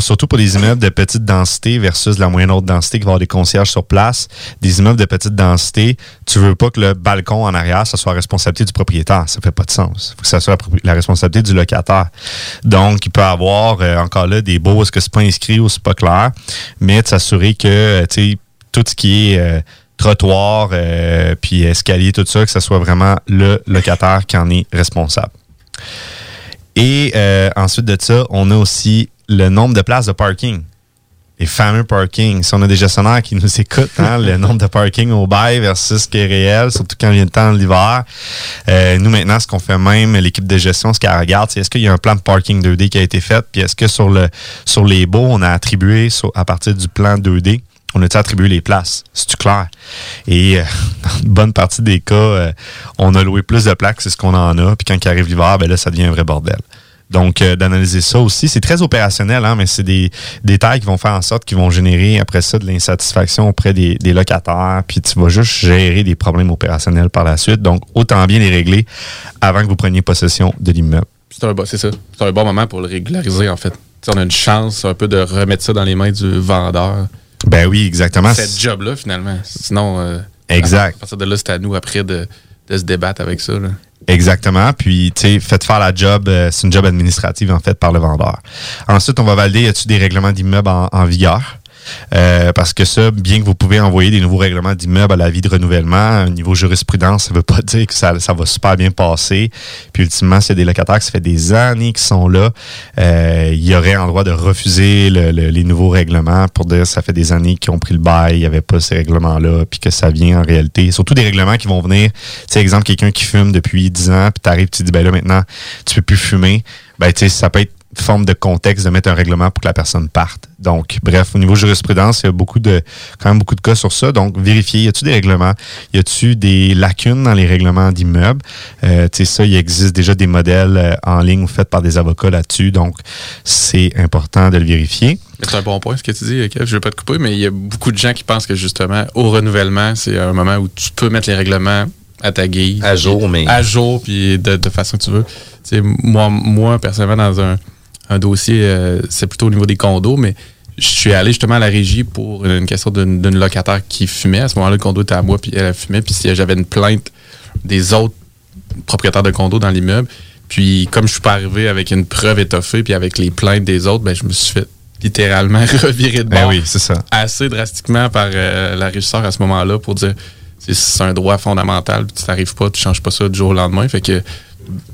surtout pour des immeubles de petite densité versus la moyenne haute densité qui va avoir des concierges sur place, des immeubles de petite densité, tu veux pas que le balcon en arrière, ça soit la responsabilité du propriétaire. Ça fait pas de sens. Il faut que ça soit la responsabilité du locataire. Donc, il peut avoir euh, encore là des beaux, est-ce que c'est pas inscrit ou c'est pas clair, mais de s'assurer que, tu sais, tout ce qui est trottoir, puis escalier, tout ça, que ce soit vraiment le locataire qui en est responsable. Et euh, ensuite de ça, on a aussi le nombre de places de parking. Les fameux parkings. Si on a des gestionnaires qui nous écoutent, hein, le nombre de parking au bail versus ce qui est réel, surtout quand vient le temps de l'hiver. Euh, nous, maintenant, ce qu'on fait même, l'équipe de gestion, ce qu'elle regarde, c'est est-ce qu'il y a un plan de parking 2D qui a été fait, puis est-ce que sur, le, sur les baux, on a attribué à partir du plan 2D, on a attribué les places? C'est-tu clair? Et euh, [LAUGHS] dans une bonne partie des cas, euh, on a loué plus de plaques, c'est ce qu'on en a. Puis quand il arrive l'hiver, ben là, ça devient un vrai bordel. Donc, euh, d'analyser ça aussi, c'est très opérationnel, hein, mais c'est des détails qui vont faire en sorte qu'ils vont générer après ça de l'insatisfaction auprès des, locataires, puis tu vas juste gérer des problèmes opérationnels par la suite. Donc, autant bien les régler avant que vous preniez possession de l'immeuble. C'est un, c'est ça. C'est un bon moment pour le régulariser, en fait. on a une chance un peu de remettre ça dans les mains du vendeur. Ben oui, exactement. Cette job-là, finalement. Sinon, euh, exact. À partir de là, c'est à nous après de, se débattre avec ça. Exactement. Puis, tu sais, faites faire la job, euh, c'est une job administrative, en fait, par le vendeur. Ensuite, on va valider, y a-t-il des règlements d'immeuble en, vigueur? Euh, parce que ça, bien que vous pouvez envoyer des nouveaux règlements d'immeuble à la vie de renouvellement, au niveau jurisprudence, ça ne veut pas [LAUGHS] dire que ça, va super bien passer. Puis ultimement, s'il y a des locataires qui ça fait des années qui sont là, euh, il y aurait en droit de refuser les nouveaux règlements pour dire que ça fait des années qu'ils ont pris le bail, il n'y avait pas ces règlements-là, puis que ça vient en réalité. Surtout des règlements qui vont venir, tu sais, exemple, quelqu'un qui fume depuis 10 ans, puis tu arrives, tu dis, ben là, maintenant, tu peux plus fumer. Ben, tu sais, ça peut être forme de contexte de mettre un règlement pour que la personne parte. Donc, bref, au niveau jurisprudence, il y a beaucoup de, quand même beaucoup de cas sur ça. Donc, vérifier, y a-t-il des règlements? Y a-t-il des lacunes dans les règlements d'immeubles? Euh, tu sais, ça, il existe déjà des modèles euh, en ligne faits par des avocats là-dessus. Donc, c'est important de le vérifier. C'est un bon point ce que tu dis, Kev. Je ne veux pas te couper, mais il y a beaucoup de gens qui pensent que justement, au renouvellement, c'est un moment où tu peux mettre les règlements à ta guise. À jour, mais. À jour, puis de, de façon que tu veux. sais, moi, moi, personnellement, dans un un dossier, euh, c'est plutôt au niveau des condos, mais je suis allé justement à la régie pour une question d'une locataire qui fumait. À ce moment-là, le condo était à moi, puis elle fumait. Puis si j'avais une plainte des autres propriétaires de condos dans l'immeuble, puis comme je suis pas arrivé avec une preuve étoffée, puis avec les plaintes des autres, ben, je me suis fait littéralement [LAUGHS] revirer de ben bord. oui, c'est ça. Assez drastiquement par euh, la régisseur à ce moment-là pour dire c'est un droit fondamental, puis tu n'arrives pas, tu changes pas ça du jour au lendemain. Fait que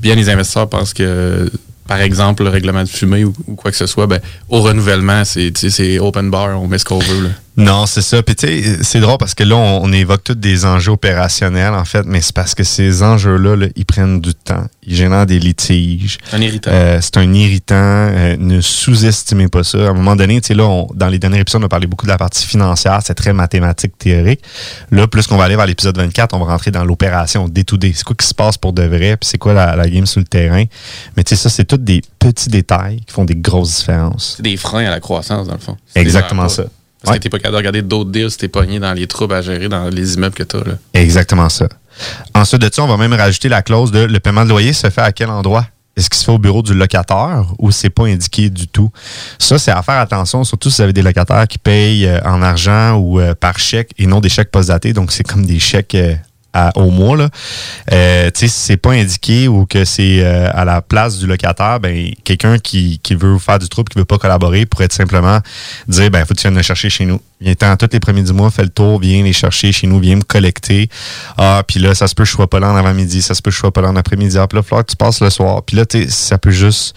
bien les investisseurs pensent que par exemple, le règlement de fumée ou, quoi que ce soit, ben, au renouvellement, c'est open bar, on met ce qu'on veut. Non, c'est ça. Puis tu sais, c'est drôle parce que là, on, évoque tous des enjeux opérationnels, en fait, mais c'est parce que ces enjeux-là, ils prennent du temps. Ils génèrent des litiges. Un irritant. Euh, c'est un irritant. Euh, ne sous-estimez pas ça. À un moment donné, tu sais, là, dans les derniers épisodes, on a parlé beaucoup de la partie financière. C'est très mathématique, théorique. Là, plus qu'on va aller vers l'épisode 24, on va rentrer dans l'opération day-to-day. C'est quoi qui se passe pour de vrai, puis c'est quoi la, game sur le terrain? Mais tu sais, ça, c'est tous des petits détails qui font des grosses différences. C'est des freins à la croissance, dans le fond. Exactement ça. Parce que t'es pas capable de regarder d'autres deals si t'es pogné dans les troubles à gérer dans les immeubles que t'as. Exactement ça. Ensuite de ça, on va même rajouter la clause de le paiement de loyer se fait à quel endroit? Est-ce qu'il se fait au bureau du locataire ou c'est pas indiqué du tout? Ça, c'est à faire attention, surtout si vous avez des locataires qui payent euh, en argent ou euh, par chèque et non des chèques post-datés. Donc, c'est comme des chèques au mois, là, euh, si c'est pas indiqué ou que c'est euh, à la place du locataire, ben quelqu'un qui, qui veut faire du trouble, qui veut pas collaborer, pourrait simplement dire ben faut que tu viennes le chercher chez nous? Viens tous les premiers du mois, fais le tour, viens les chercher chez nous, viens me collecter. Ah, puis là, ça se peut que je sois pas là en avant-midi, ça se peut que je sois pas là en après-midi. Ah, puis là, il tu passes le soir. Puis là, ça peut juste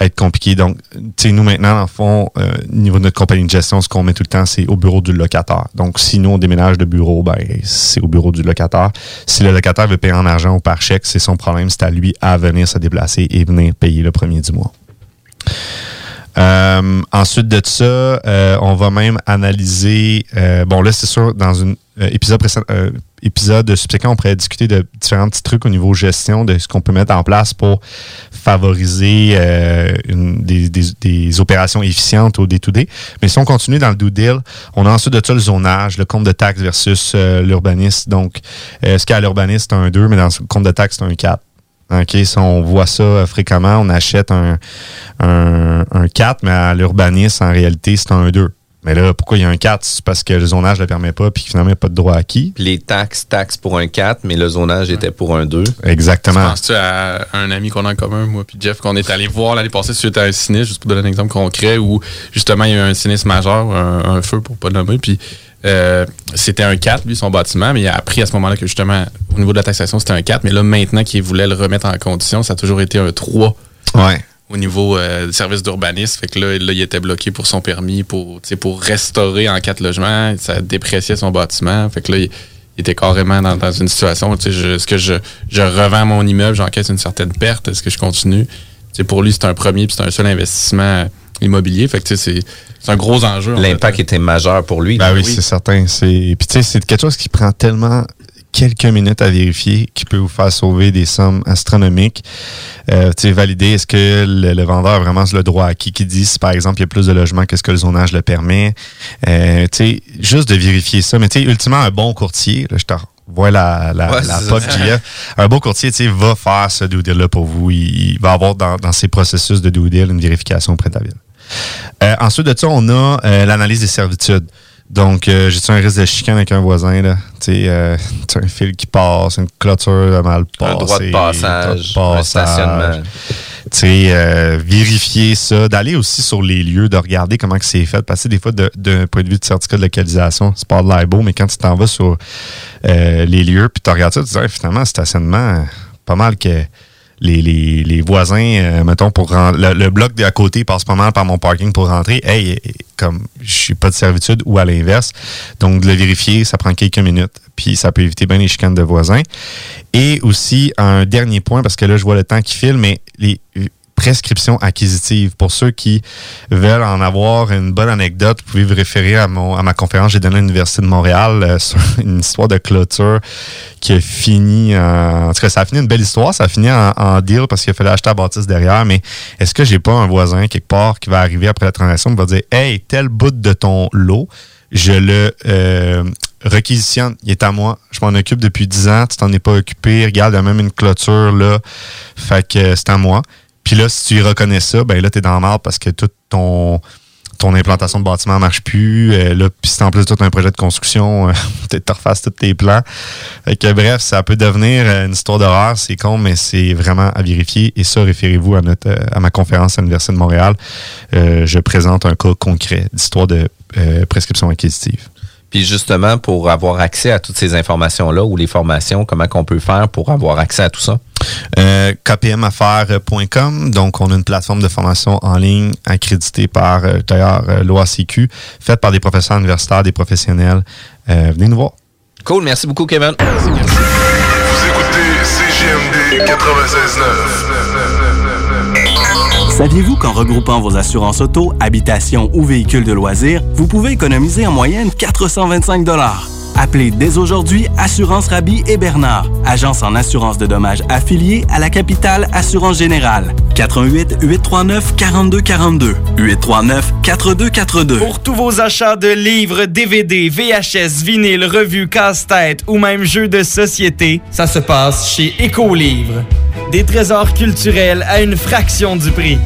être compliqué. Donc, tu sais, nous maintenant, le fond, euh, au niveau de notre compagnie de gestion, ce qu'on met tout le temps, c'est au bureau du locataire. Donc, si nous, on déménage de bureau, ben, c'est au bureau du locataire. Si le locataire veut payer en argent ou par chèque, c'est son problème. C'est à lui à venir se déplacer et venir payer le premier du mois. Euh, ensuite de ça, euh, on va même analyser. euh, bon, là, c'est sûr, dans une euh, épisode précédent, euh, épisode subséquent, on pourrait discuter de différents petits trucs au niveau gestion, de ce qu'on peut mettre en place pour favoriser euh, une- des, des- des opérations efficientes au day-to-day. Mais si on continue dans le due deal, on a ensuite de ça le zonage, le compte de taxe versus l'urbaniste. Donc, ce qu'à l'urbaniste, c'est un 2, mais dans le compte de taxe, c'est un 4. OK, si on voit ça euh, fréquemment, on achète un, un, un 4, mais à l'urbanisme, en réalité, c'est un 2. Mais là, pourquoi il y a un 4? C'est parce que le zonage ne le permet pas, puis finalement, il n'y a pas de droit acquis. Puis les taxes, taxes pour un 4, mais le zonage était pour un 2. Exactement. Penses-tu à un ami qu'on a en commun, moi puis Jeff, qu'on est allé voir l'année passée suite à un sinistre, juste pour donner un exemple concret, où justement il y a eu un sinistre majeur, un, un feu pour pas le nommer, puis euh, c'était un 4, lui, son bâtiment, mais il a appris à ce moment-là que justement, au niveau de la taxation, c'était un 4, mais là, maintenant qu'il voulait le remettre en condition, ça a toujours été un 3 Ouais. au niveau euh, du service d'urbanisme. Fait que là, là, il était bloqué pour son permis, pour, tu sais, pour restaurer en quatre logements. Ça dépréciait son bâtiment. Fait que là, il, il était carrément dans, dans une situation, tu sais, je- est-ce que je, je revends mon immeuble, j'encaisse une certaine perte, est-ce que je continue? Tu sais, pour lui, c'est un premier, puis c'est un seul investissement immobilier. Fait que tu sais, c'est c'est un gros enjeu. en L'impact était majeur pour lui. Ben oui, c'est certain. C'est puis tu sais, c'est quelque chose qui prend tellement quelques minutes à vérifier qui peut vous faire sauver des sommes astronomiques. Euh, tu sais, valider est-ce que le, le vendeur a vraiment le droit acquis? Qui dit si par exemple il y a plus de logements que ce que le zonage le permet? Euh, tu sais, juste de vérifier ça. Mais tu sais, ultimement, un bon courtier, là, je te vois la, la, Ouais, la pop ça. GF. Un bon courtier, tu sais, va faire ce due deal-là pour vous. Il, il va avoir dans, dans ses processus de due deal une vérification auprès de la ville. Euh, ensuite de ça, on a euh, l'analyse des servitudes. Donc, euh, j'ai-tu un risque de chicane avec un voisin, là? Tu sais, un fil qui passe, une clôture mal passée. Un droit de passage, droit de un stationnement. Tu sais, vérifier ça, d'aller aussi sur les lieux, de regarder comment c'est fait. Parce que des fois, de- d'un point de vue de certificat de localisation, c'est pas de beau, mais quand tu t'en vas sur les lieux, puis tu regardes ça, tu te dis, Hey, finalement, stationnement, pas mal que les, les, les voisins, euh, mettons, pour le, le bloc d'à côté passe pas mal par mon parking pour rentrer. Hey, comme je suis pas de servitude ou à l'inverse. Donc, de le vérifier, ça prend quelques minutes. Puis, ça peut éviter bien les chicanes de voisins. Et aussi, un dernier point, parce que là, je vois le temps qui file, mais les prescriptions acquisitives. Pour ceux qui veulent en avoir une bonne anecdote, vous pouvez vous référer à, mon, à ma conférence que j'ai donnée à l'Université de Montréal euh, [LAUGHS] sur une histoire de clôture qui a fini en... En tout cas, ça a fini une belle histoire. Ça a fini en, deal parce qu'il fallait acheter la bâtisse derrière. Mais est-ce que j'ai pas un voisin quelque part qui va arriver après la transaction et va dire « Hey, tel bout de ton lot, je le euh, réquisitionne, il est à moi, je m'en occupe depuis 10 ans, tu t'en es pas occupé, regarde, il y a même une clôture là, fait que euh, c'est à moi. Puis là, si tu y reconnais ça, ben là, t'es dans le marde parce que toute ton ton implantation de bâtiment marche plus. Euh, là, puis si en plus tout un projet de construction, [LAUGHS] peut-être te refasses tous tes plans. Fait que bref, ça peut devenir euh, une histoire d'horreur, c'est con, mais c'est vraiment à vérifier. Et ça, référez-vous à notre euh, à ma conférence à l'Université de Montréal. Euh, je présente un cas concret d'histoire de euh, prescription acquisitive. Puis justement, pour avoir accès à toutes ces informations-là ou les formations, comment qu'on peut faire pour avoir accès à tout ça? Euh, kpmaffaires.com. Donc, on a une plateforme de formation en ligne accréditée par, euh, d'ailleurs, euh, l'OACQ, faite par des professeurs universitaires, des professionnels. Euh, venez nous voir. Cool, merci beaucoup, Kevin. Vous écoutez CGMD 96.9. Saviez-vous qu'en regroupant vos assurances auto, habitation ou véhicules de loisirs, vous pouvez économiser en moyenne 425 Appelez dès aujourd'hui Assurance Rabi et Bernard, agence en assurance de dommages affiliée à la capitale Assurance Générale. 88 839 4242 839 4242. Pour tous vos achats de livres, DVD, VHS, vinyle, revues, casse-tête ou même jeux de société, ça se passe chez Écolivre. Des trésors culturels à une fraction du prix.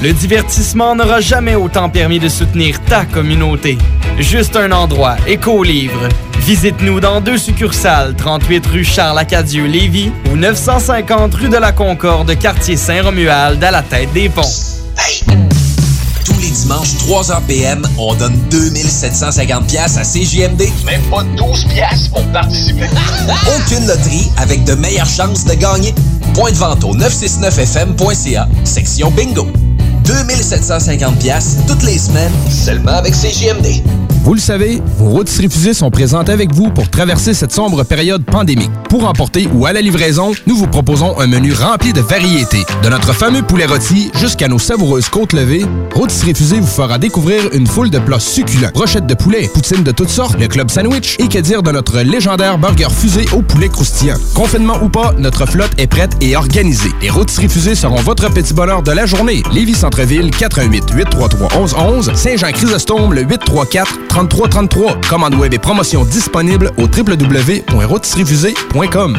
Le divertissement n'aura jamais autant permis de soutenir ta communauté. Juste un endroit, Écolivre. Visite-nous dans deux succursales, 38 rue Charles-Acadieux-Lévis ou 950 rue de la Concorde, quartier Saint-Romuald, à la tête des ponts. Tous les dimanches, 3h PM, on donne 2750 pièces à CJMD. Même pas 12 pièces pour participer. [LAUGHS] Aucune loterie avec de meilleures chances de gagner. Point de vente au 969fm.ca, section bingo. 2750 pièces toutes les semaines, seulement avec CJMD. Vous le savez, vos routes fusées sont présentes avec vous pour traverser cette sombre période pandémique. Pour emporter ou à la livraison, nous vous proposons un menu rempli de variétés. De notre fameux poulet rôti jusqu'à nos savoureuses côtes levées, Rôtisserie Fusée vous fera découvrir une foule de plats succulents. Brochettes de poulet, poutines de toutes sortes, le club sandwich et que dire de notre légendaire burger fusé au poulet croustillant. Confinement ou pas, notre flotte est prête et organisée. Les Rôtisseries Fusées seront votre petit bonheur de la journée. Lévis Centreville, 88 833 1111 Saint-Jean-Chrysostome, le 834 3333. Commande web et promotion disponible au www.rotisseriefusée.com.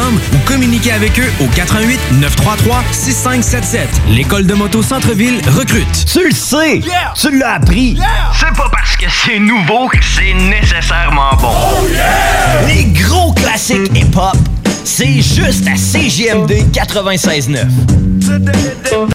ou communiquez avec eux au 88 933 6577. L'école de moto Centre-ville recrute. Tu le sais! Tu l'as appris! C'est pas parce que c'est nouveau que c'est nécessairement bon. Les gros classiques hip-hop, c'est juste à CGMD 96.9.